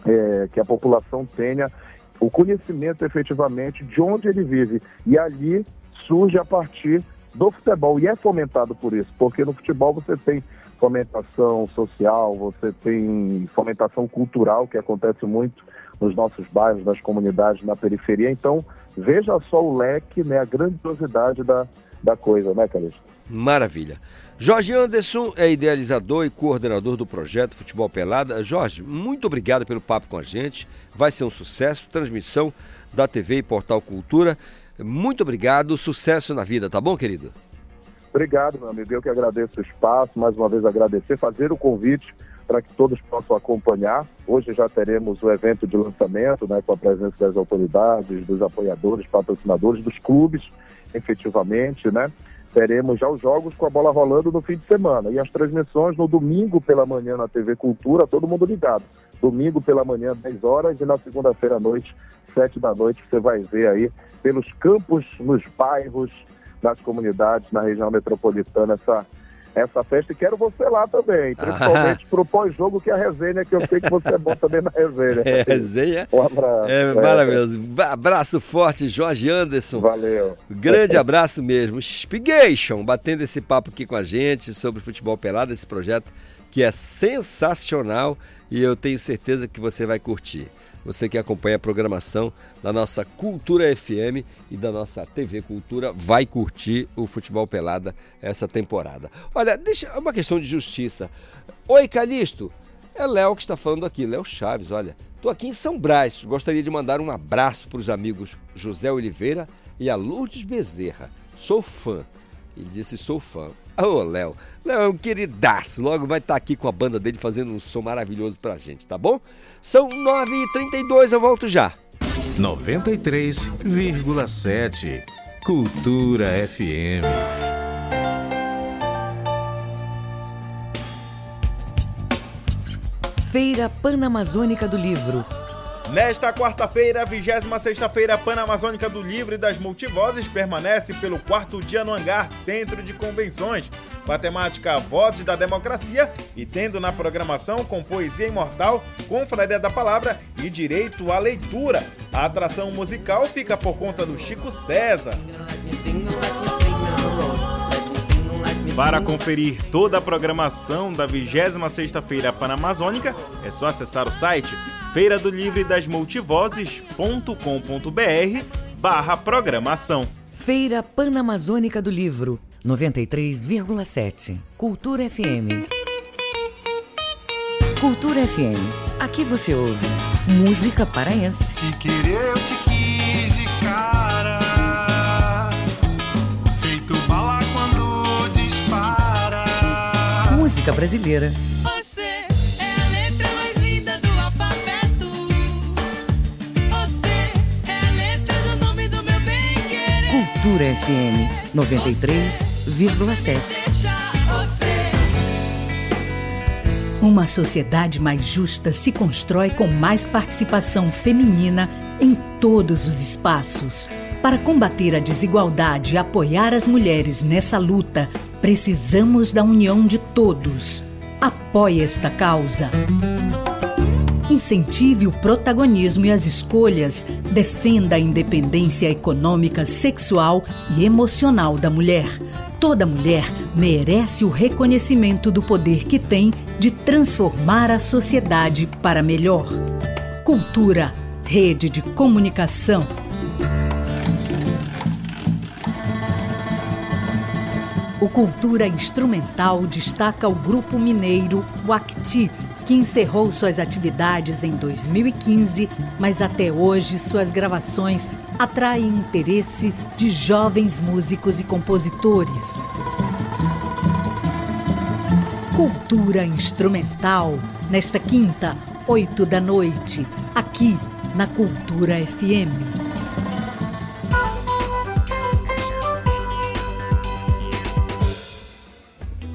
é, que a população tenha o conhecimento efetivamente de onde ele vive. E ali surge a partir do futebol. E é fomentado por isso, porque no futebol você tem fomentação social, você tem fomentação cultural, que acontece muito nos nossos bairros, nas comunidades, na periferia. Então, veja só o leque, né, a grandiosidade da, da coisa, né, Calixto? Maravilha. Jorge Anderson é idealizador e coordenador do projeto Futebol Pelada. Jorge, muito obrigado pelo papo com a gente. Vai ser um sucesso. Transmissão da TV e Portal Cultura. Muito obrigado. Sucesso na vida, tá bom, querido? Obrigado, meu amigo. Eu que agradeço o espaço, mais uma vez agradecer, fazer o convite para que todos possam acompanhar. Hoje já teremos o evento de lançamento, né, com a presença das autoridades, dos apoiadores, patrocinadores, dos clubes, efetivamente, né? Teremos já os jogos com a bola rolando no fim de semana e as transmissões no domingo pela manhã na TV Cultura, todo mundo ligado. Domingo pela manhã, 10 horas, e na segunda-feira à noite, 7 da noite, você vai ver aí pelos campos, nos bairros, nas comunidades, na região metropolitana, essa, essa festa. E quero você lá também, [LAUGHS] principalmente pro pós-jogo, que é a resenha, que eu sei que você é bom também na resenha. [LAUGHS] É, resenha. Um abraço. É maravilhoso. Ba- Abraço forte, Jorge Anderson. Valeu. Grande [LAUGHS] abraço mesmo. Spigation, batendo esse papo aqui com a gente sobre futebol pelado, esse projeto que é sensacional e eu tenho certeza que você vai curtir. Você que acompanha a programação da nossa Cultura FM e da nossa TV Cultura vai curtir o futebol pelada essa temporada. Olha, deixa uma questão de justiça. Oi, Calixto. É Léo que está falando aqui, Léo Chaves, olha. Estou aqui em São Brás. Gostaria de mandar um abraço para os amigos José Oliveira e a Lourdes Bezerra. Sou fã. Ele disse, sou fã. [LAUGHS] Ô, Léo. Léo é um queridaço. Logo vai estar aqui com a banda dele fazendo um som maravilhoso pra gente, tá bom? São 9h32, eu volto já. 93,7 Cultura FM. Feira Panamazônica do Livro. Nesta quarta-feira, 26ª Panamazônica do Livro e das Multivozes permanece pelo quarto dia no Hangar Centro de Convenções, com a temática Vozes da Democracia e tendo na programação com Poesia Imortal, Confraria da Palavra e Direito à Leitura. A atração musical fica por conta do Chico César. Para conferir toda a programação da 26ª Feira Panamazônica, é só acessar o site feira do livre das multivozes.com.br barra programação. Feira Panamazônica do Livro. 93,7. Cultura FM. Cultura FM. Aqui você ouve música paraense. Te querer, eu te quis de cara. Feito bala quando dispara. Música brasileira. Cultura FM 93,7. Uma sociedade mais justa se constrói com mais participação feminina em todos os espaços. Para combater a desigualdade e apoiar as mulheres nessa luta, precisamos da união de todos. Apoie esta causa. Incentive o protagonismo e as escolhas. Defenda a independência econômica, sexual e emocional da mulher. Toda mulher merece o reconhecimento do poder que tem de transformar a sociedade para melhor. Cultura, rede de comunicação. O Cultura Instrumental destaca o grupo mineiro Wakti, que encerrou suas atividades em 2015, mas até hoje suas gravações atraem interesse de jovens músicos e compositores. Cultura Instrumental, nesta quinta, 8 da noite, aqui na Cultura FM.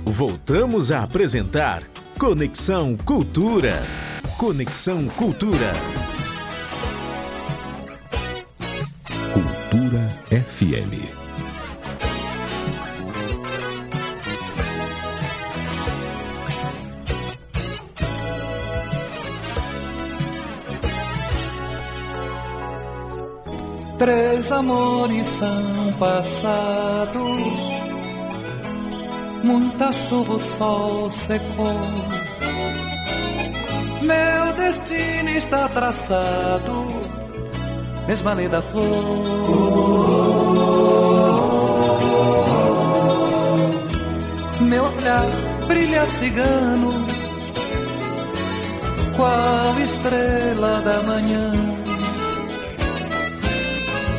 Voltamos a apresentar Conexão Cultura. Conexão Cultura. Cultura FM. Três amores são passados, muita chuva o sol secou. Meu destino está traçado, mesma lei da flor. Meu olhar brilha cigano, qual estrela da manhã.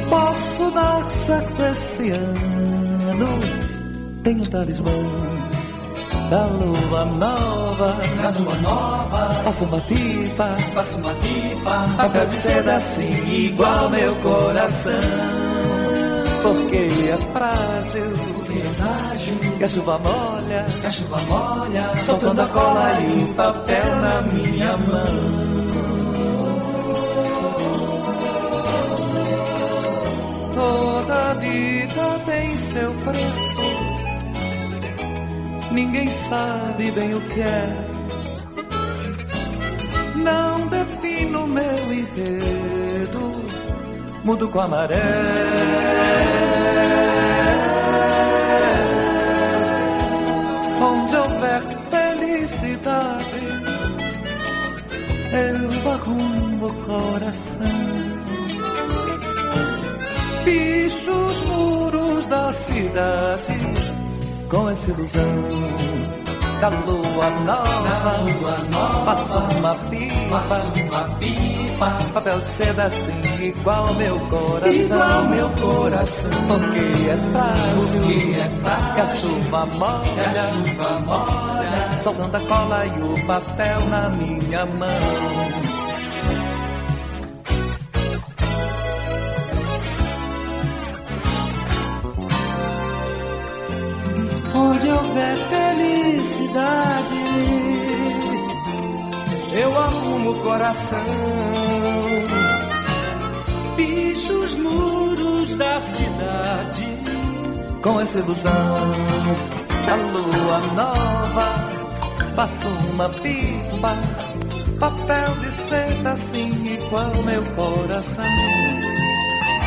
Posso dar certo esse ano. Tenho talismã da lua nova. Da lua nova. Faço uma pipa, Faço uma pipa. papel de seda assim, igual meu coração. Porque ele é frágil, Porque é frágil. que a chuva molha, Que a chuva molha. soltando a cola e o papel na minha mão. Toda vida tem seu preço. Ninguém sabe bem o que é. Não defino meu enredo. Mudo com a maré. Onde houver felicidade, eu arrumo o coração. Picho os muros da cidade com essa ilusão da lua nova. Faço uma pipa, papel de seda assim, igual meu coração. Igual meu coração. Porque é frágil, Porque é frágil. que a chuva molha, Que a chuva molha. soltando a cola e o papel na minha mão. Onde houver felicidade, eu arrumo o coração. Picho os muros da cidade com essa ilusão da lua nova. Faço uma pipa, papel de seda assim igual meu coração.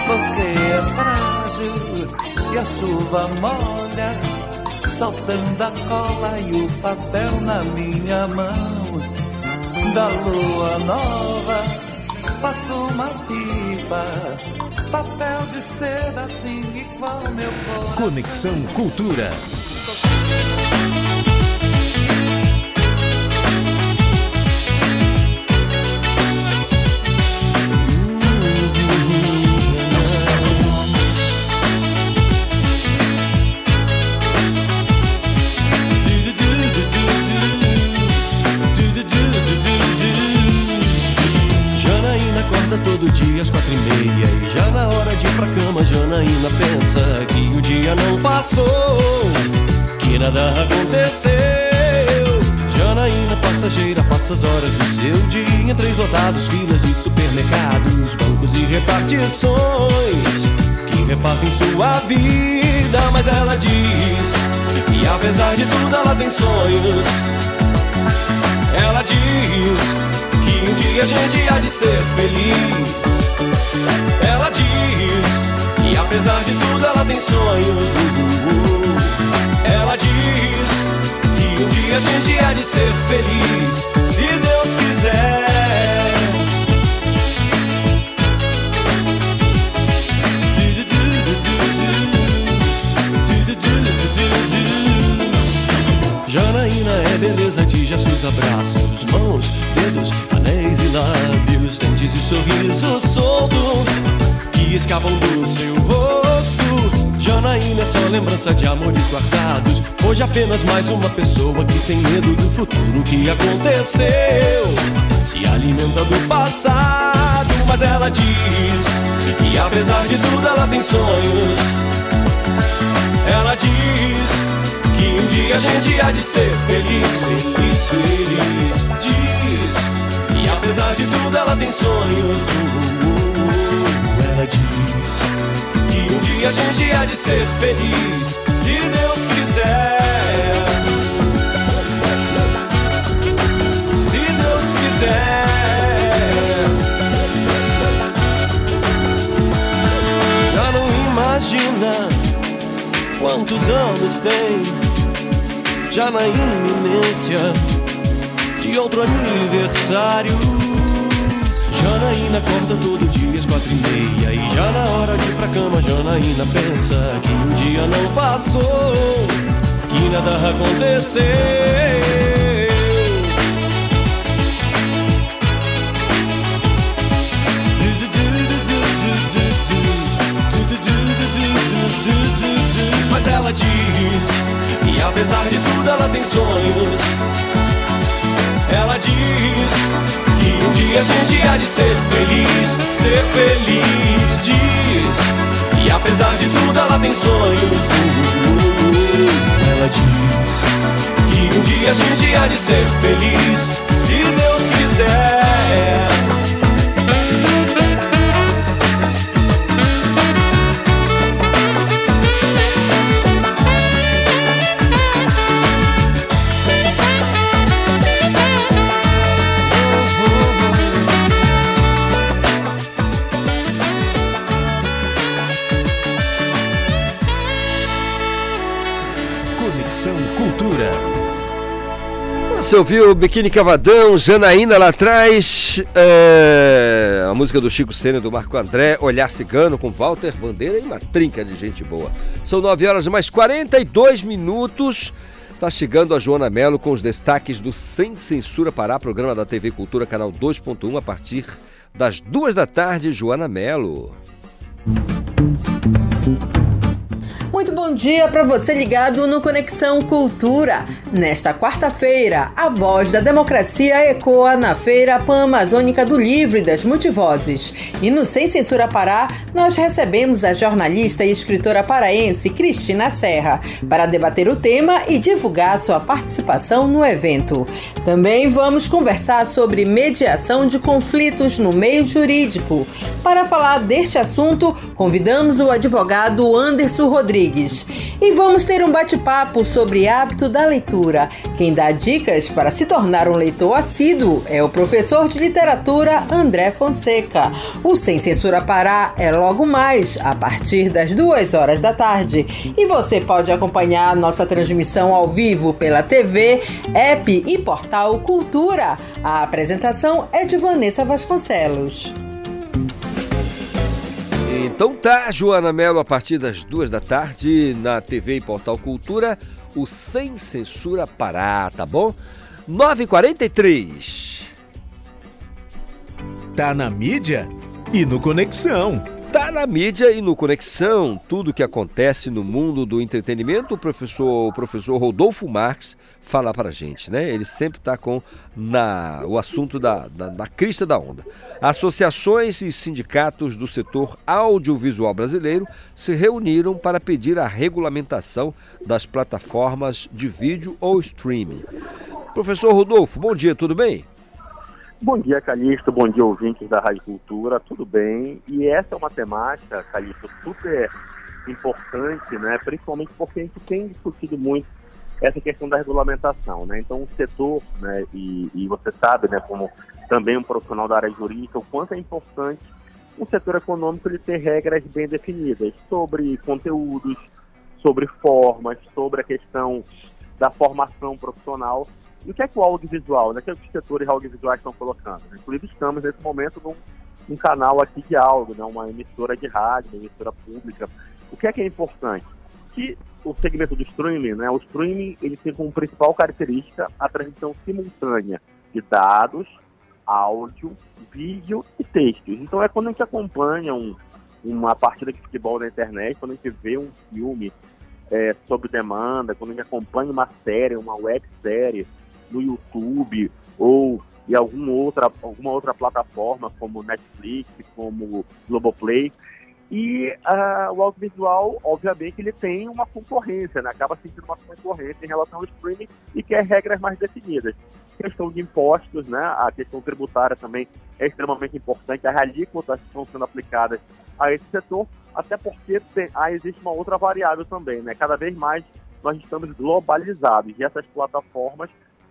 Porque é frágil e a chuva molha, soltando a cola e o papel na minha mão. Da lua nova, faço uma pipa, papel de seda assim igual meu coração. Conexão Cultura. Quatro e meia E já na hora de ir pra cama Janaína pensa que o dia não passou Que nada aconteceu. Janaína passageira passa as horas do seu dia. Trens lotados, filas de supermercados Bancos e repartições Que repartem sua vida. Mas ela diz que apesar de tudo ela tem sonhos. Ela diz que um dia a gente há de ser feliz. Apesar de tudo ela tem sonhos. Ela diz que um dia a gente há de ser feliz, se Deus quiser. Janaína é beleza de gestos, abraços, mãos, dedos, anéis e lábios, dentes e sorriso solto que escapam do seu rosto. Janaína é só lembrança de amores guardados. Hoje apenas mais uma pessoa que tem medo do futuro que aconteceu. Se alimenta do passado, mas ela diz que apesar de tudo ela tem sonhos. Ela diz que um dia a gente há de ser feliz, feliz, feliz. Diz que apesar de tudo ela tem sonhos. A gente há de ser feliz, se Deus quiser. Se Deus quiser. Já não imagina quantos anos tem, já na iminência de outro aniversário. Janaína acorda todo dia às quatro e meia. E já na hora de ir pra cama Janaína pensa que um dia não passou Que nada aconteceu. Mas ela diz que apesar de tudo ela tem sonhos. Ela diz a gente há de ser feliz, ser feliz. Diz que apesar de tudo ela tem sonhos. Ela diz que um dia a gente há de ser feliz, se Deus quiser. Você ouviu Biquíni Cavadão, Janaína lá atrás, é, a música do Chico Sênior, do Marco André, Olhar Cigano com Walter Bandeira e uma trinca de gente boa. São 9 horas mais 42 minutos. Tá chegando a Joana Melo com os destaques do Sem Censura Pará, programa da TV Cultura, canal 2.1, a partir das duas da tarde. Joana Melo. Muito bom dia para você ligado no Conexão Cultura. Nesta quarta-feira, a voz da democracia ecoa na Feira Pan-Amazônica do Livro e das Multivozes. E no Sem Censura Pará, nós recebemos a jornalista e escritora paraense Cristina Serra para debater o tema e divulgar sua participação no evento. Também vamos conversar sobre mediação de conflitos no meio jurídico. Para falar deste assunto, convidamos o advogado Anderson Rodrigues. E vamos ter um bate-papo sobre hábito da leitura. Quem dá dicas para se tornar um leitor assíduo é o professor de literatura André Fonseca. O Sem Censura Pará é logo mais, a partir das duas horas da tarde. E você pode acompanhar nossa transmissão ao vivo pela TV, app e portal Cultura. A apresentação é de Vanessa Vasconcelos. Então tá, Joana Melo, a partir das duas da tarde, na TV e Portal Cultura, o Sem Censura Pará, tá bom? 9h43. Tá na mídia e no Conexão. Tá na mídia e no Conexão, tudo que acontece no mundo do entretenimento, o professor, o professor Rodolfo Marques fala pra gente, né? Ele sempre tá com na, o assunto da, da, da crista da onda. Associações e sindicatos do setor audiovisual brasileiro se reuniram para pedir a regulamentação das plataformas de vídeo ou streaming. Professor Rodolfo, bom dia, tudo bem? Bom dia, Calixto. Bom dia, ouvintes da Rádio Cultura. Tudo bem? E essa é uma temática, Calixto, super importante, né? Principalmente porque a gente tem discutido muito essa questão da regulamentação, né? Então, o setor, né? E, e você sabe, né? Como também um profissional da área jurídica, o quanto é importante o setor econômico ele ter regras bem definidas sobre conteúdos, sobre formas, sobre a questão da formação profissional e o que é que o audiovisual, né? Que, é que os setores audiovisuais estão colocando? né? Inclusive estamos nesse momento num, canal aqui de áudio, né? uma emissora de rádio, uma emissora pública. O que é que é importante? Que o segmento do streaming, né? O streaming ele tem como principal característica a transmissão simultânea de dados, áudio, vídeo e textos. Então é quando a gente acompanha um, uma partida de futebol na internet, quando a gente vê um filme é, sob demanda, quando a gente acompanha uma série, uma websérie no YouTube ou em algum outra, alguma outra plataforma como Netflix, como Globoplay. E ah, o audiovisual, obviamente, ele tem uma concorrência, né? acaba sentindo uma concorrência em relação ao streaming e quer regras mais definidas. Questão de impostos, né? a questão tributária também é extremamente importante, as alíquotas estão sendo aplicadas a esse setor, até porque tem, ah, existe uma outra variável também, né? cada vez mais nós estamos globalizados e essas plataformas,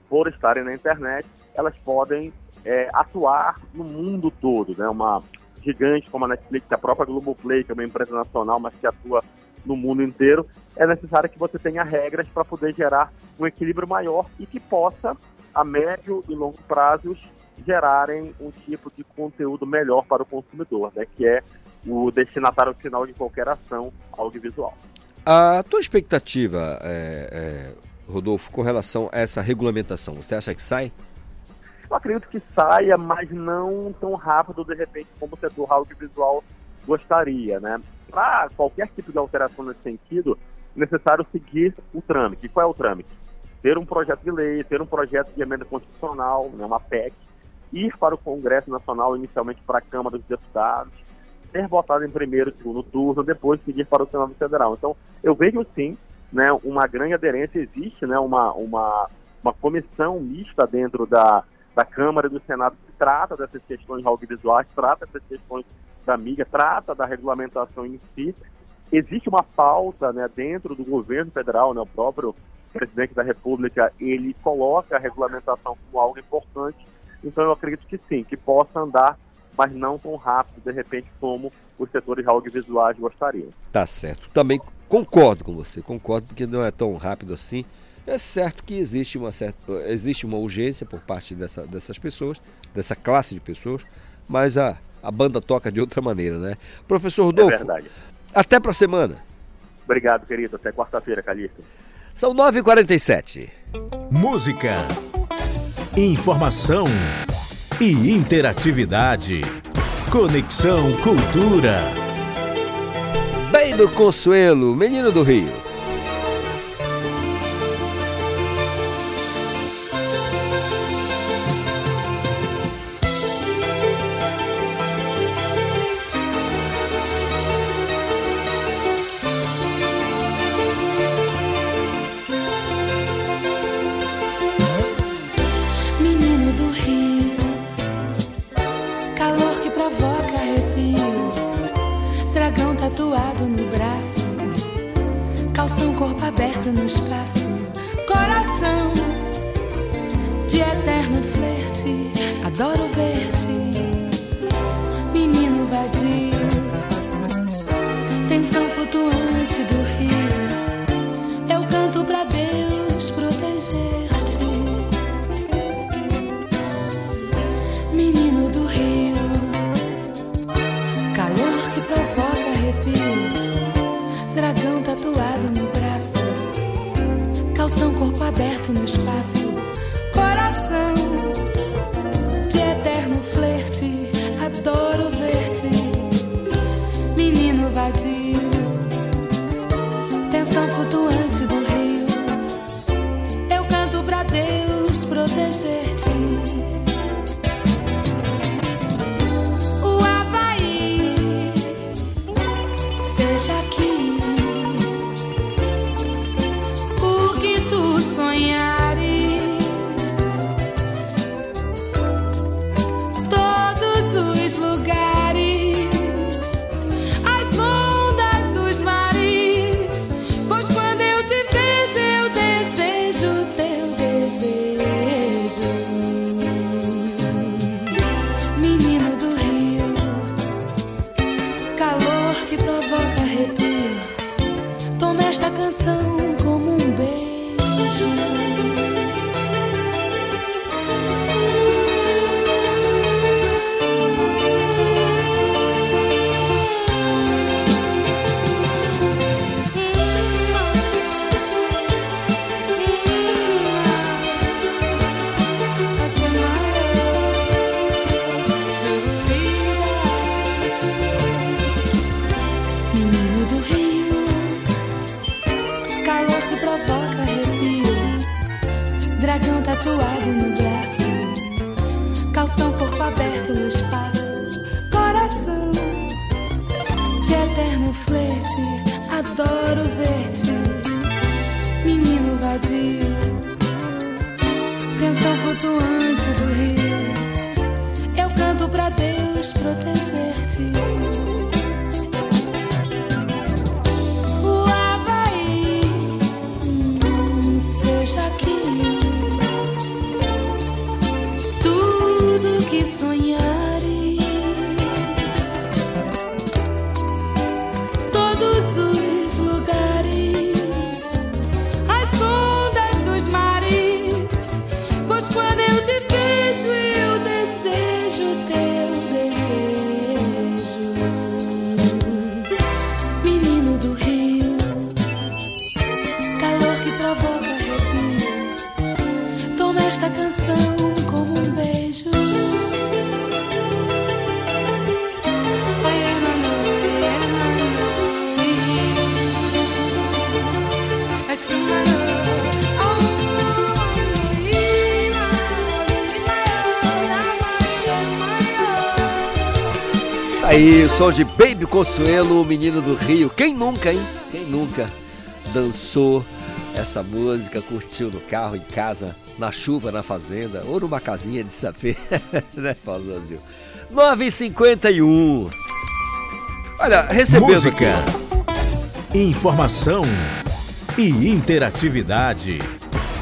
por estarem na internet, elas podem é, atuar no mundo todo, né? Uma gigante como a Netflix, a própria Globoplay, que é uma empresa nacional, mas que atua no mundo inteiro, é necessário que você tenha regras para poder gerar um equilíbrio maior e que possa, a médio e longo prazos, gerarem um tipo de conteúdo melhor para o consumidor, né? Que é o destinatário final de qualquer ação audiovisual. A tua expectativa, é, é, Rodolfo, com relação a essa regulamentação, você acha que sai? Eu acredito que saia, mas não tão rápido, de repente, como o setor audiovisual gostaria, né? Para qualquer tipo de alteração nesse sentido, é necessário seguir o trâmite. E qual é o trâmite? Ter um projeto de lei, ter um projeto de emenda constitucional, né, uma PEC, ir para o Congresso Nacional, inicialmente para a Câmara dos Deputados, ser votado em primeiro e segundo turno, depois seguir para o Senado Federal. Então, eu vejo sim, né, uma grande aderência, existe né, uma, uma, uma comissão mista dentro da, da Câmara e do Senado que trata dessas questões audiovisuais, trata dessas questões da mídia, trata da regulamentação em si. Existe uma pauta né, dentro do governo federal, né, o próprio presidente da República, ele coloca a regulamentação como algo importante. Então eu acredito que sim, que possa andar, mas não tão rápido, de repente, como os setores audiovisuais gostariam. Tá certo. Também concordo com você, concordo, porque não é tão rápido assim. É certo que existe uma, certa, existe uma urgência por parte dessa, dessas pessoas, dessa classe de pessoas, mas a, a banda toca de outra maneira, né? Professor Rodolfo, É verdade. até pra semana. Obrigado, querido. Até quarta-feira, Calixto. São 9h47. Música, informação e interatividade. Conexão Cultura. Bem do Consuelo, menino do Rio. Aberto no espaço, coração de eterno flerte, adoro ver-te, menino vadio, tensão flutuante do calção corpo aberto no espaço, som de Baby Consuelo, o menino do Rio. Quem nunca, hein? Quem nunca dançou essa música, curtiu no carro, em casa, na chuva, na fazenda, ou numa casinha de saber, [LAUGHS] né, Paulo Brasil? 9h51. Olha, recebendo Música, aqui. informação e interatividade.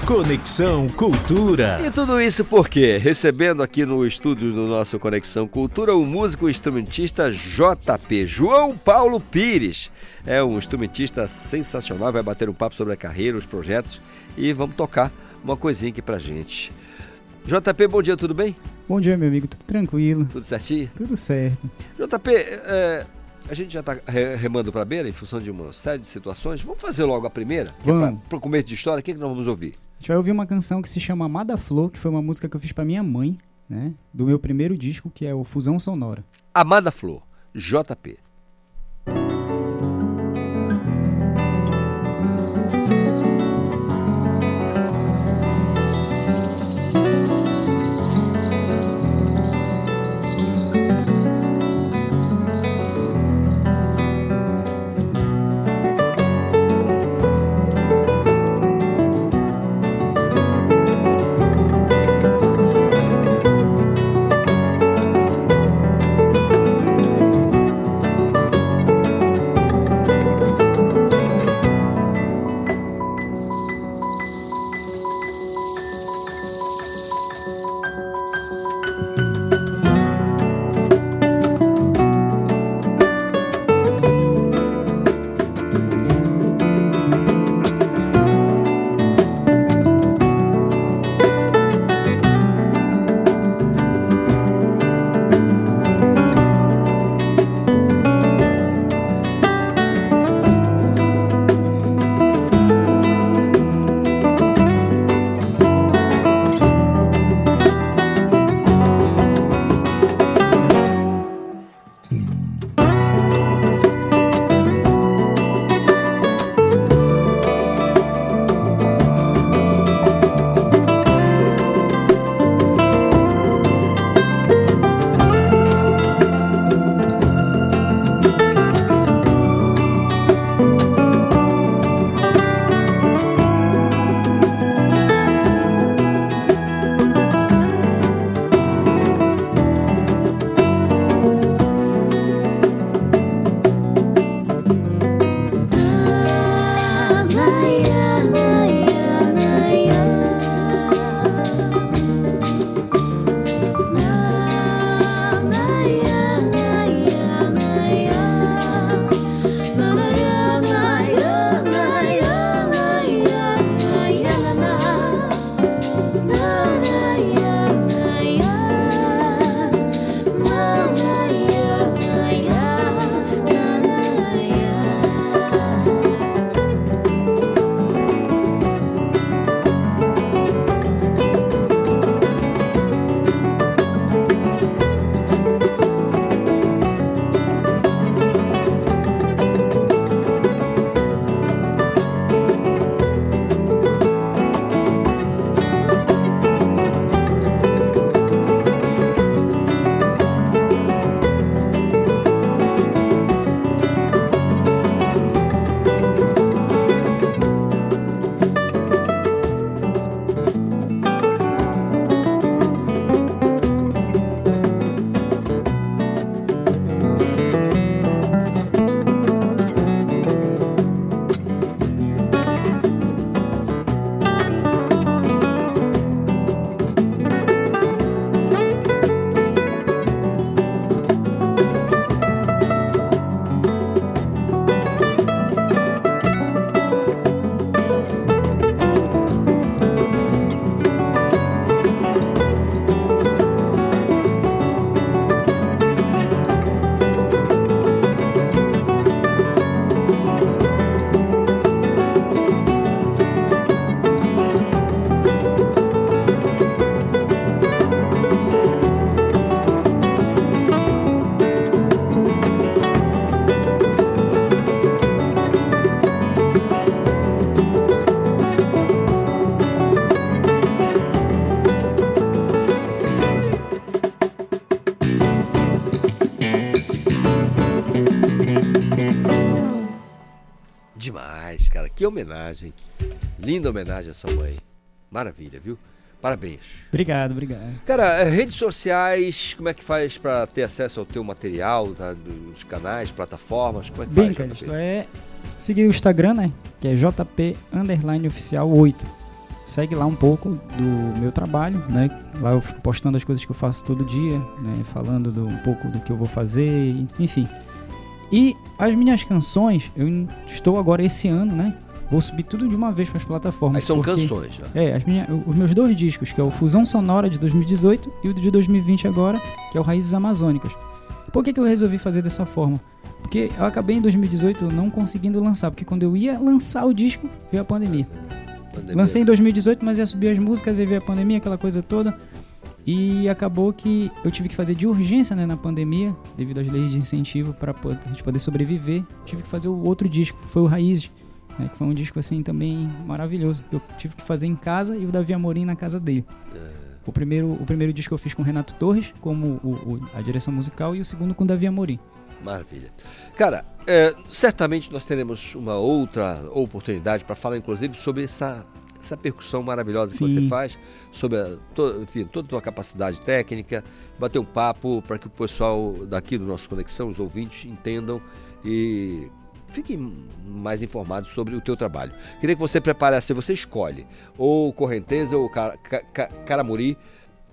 Conexão Cultura. E tudo isso por quê? Recebendo aqui no estúdio do nosso Conexão Cultura o músico e instrumentista JP, João Paulo Pires. É um instrumentista sensacional, vai bater um papo sobre a carreira, os projetos e vamos tocar uma coisinha aqui pra gente. JP, bom dia, tudo bem? Bom dia, meu amigo, tudo tranquilo? Tudo certinho? Tudo certo. JP, é, a gente já está remando para a beira em função de uma série de situações. Vamos fazer logo a primeira? Vamos. Para o começo de história, o que, que nós vamos ouvir? Gente vai ouvir uma canção que se chama Amada Flor, que foi uma música que eu fiz pra minha mãe, né? Do meu primeiro disco, que é o Fusão Sonora. Amada Flor, JP. Que homenagem. Linda homenagem à sua mãe. Maravilha, viu? Parabéns. Obrigado, obrigado. Cara, eh, redes sociais, como é que faz pra ter acesso ao teu material, tá, dos canais, plataformas? Como é que Bem, faz? JP? é seguir o Instagram, né? Que é JP underline oficial 8. Segue lá um pouco do meu trabalho, né? Lá eu fico postando as coisas que eu faço todo dia, né? Falando do, um pouco do que eu vou fazer, enfim. E as minhas canções, eu estou agora esse ano, né? Vou subir tudo de uma vez para as plataformas. Aí são porque- canções, já. É, as minha, os meus dois discos, que é o Fusão Sonora de 2018 e o de 2020 agora, que é o Raízes Amazônicas. Por que, que eu resolvi fazer dessa forma? Porque eu acabei em 2018 não conseguindo lançar, porque quando eu ia lançar o disco, veio a pandemia. Pandemia. Lancei em 2018, mas ia subir as músicas, aí veio a pandemia, aquela coisa toda. E acabou que eu tive que fazer de urgência né, na pandemia, devido às leis de incentivo para a gente poder sobreviver. Tive que fazer o outro disco, que foi o Raízes, né, que foi um disco assim também maravilhoso. que Eu tive que fazer em casa e o Davi Amorim na casa dele. O primeiro, o primeiro disco eu fiz com o Renato Torres, como o- o- a direção musical, e o segundo com o Davi Amorim. Maravilha. Cara, é, certamente nós teremos uma outra oportunidade para falar, inclusive, sobre essa, essa percussão maravilhosa que Sim. você faz, sobre a, to- enfim, toda a tua capacidade técnica, bater um papo para que o pessoal daqui do nosso Conexão, os ouvintes, entendam e fiquem mais informados sobre o teu trabalho. Queria que você preparasse, você escolhe, ou Correnteza ou Ca- Ca- Ca- Caramuri,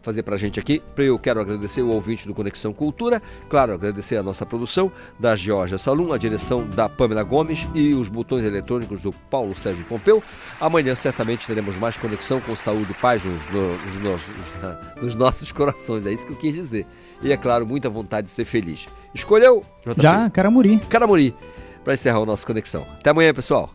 fazer pra gente aqui. Eu quero agradecer o ouvinte do Conexão Cultura, claro, agradecer a nossa produção da Georgia Salum, a direção da Pamela Gomes e os botões eletrônicos do Paulo Sérgio Pompeu. Amanhã certamente teremos mais conexão com saúde e paz nos, no- nos nossos, [LAUGHS] nos nossos corações, é isso que eu quis dizer. E é claro, muita vontade de ser feliz. Escolheu? JP? Já, Caramuri. Caramuri, para encerrar o nosso Conexão. Até amanhã, pessoal.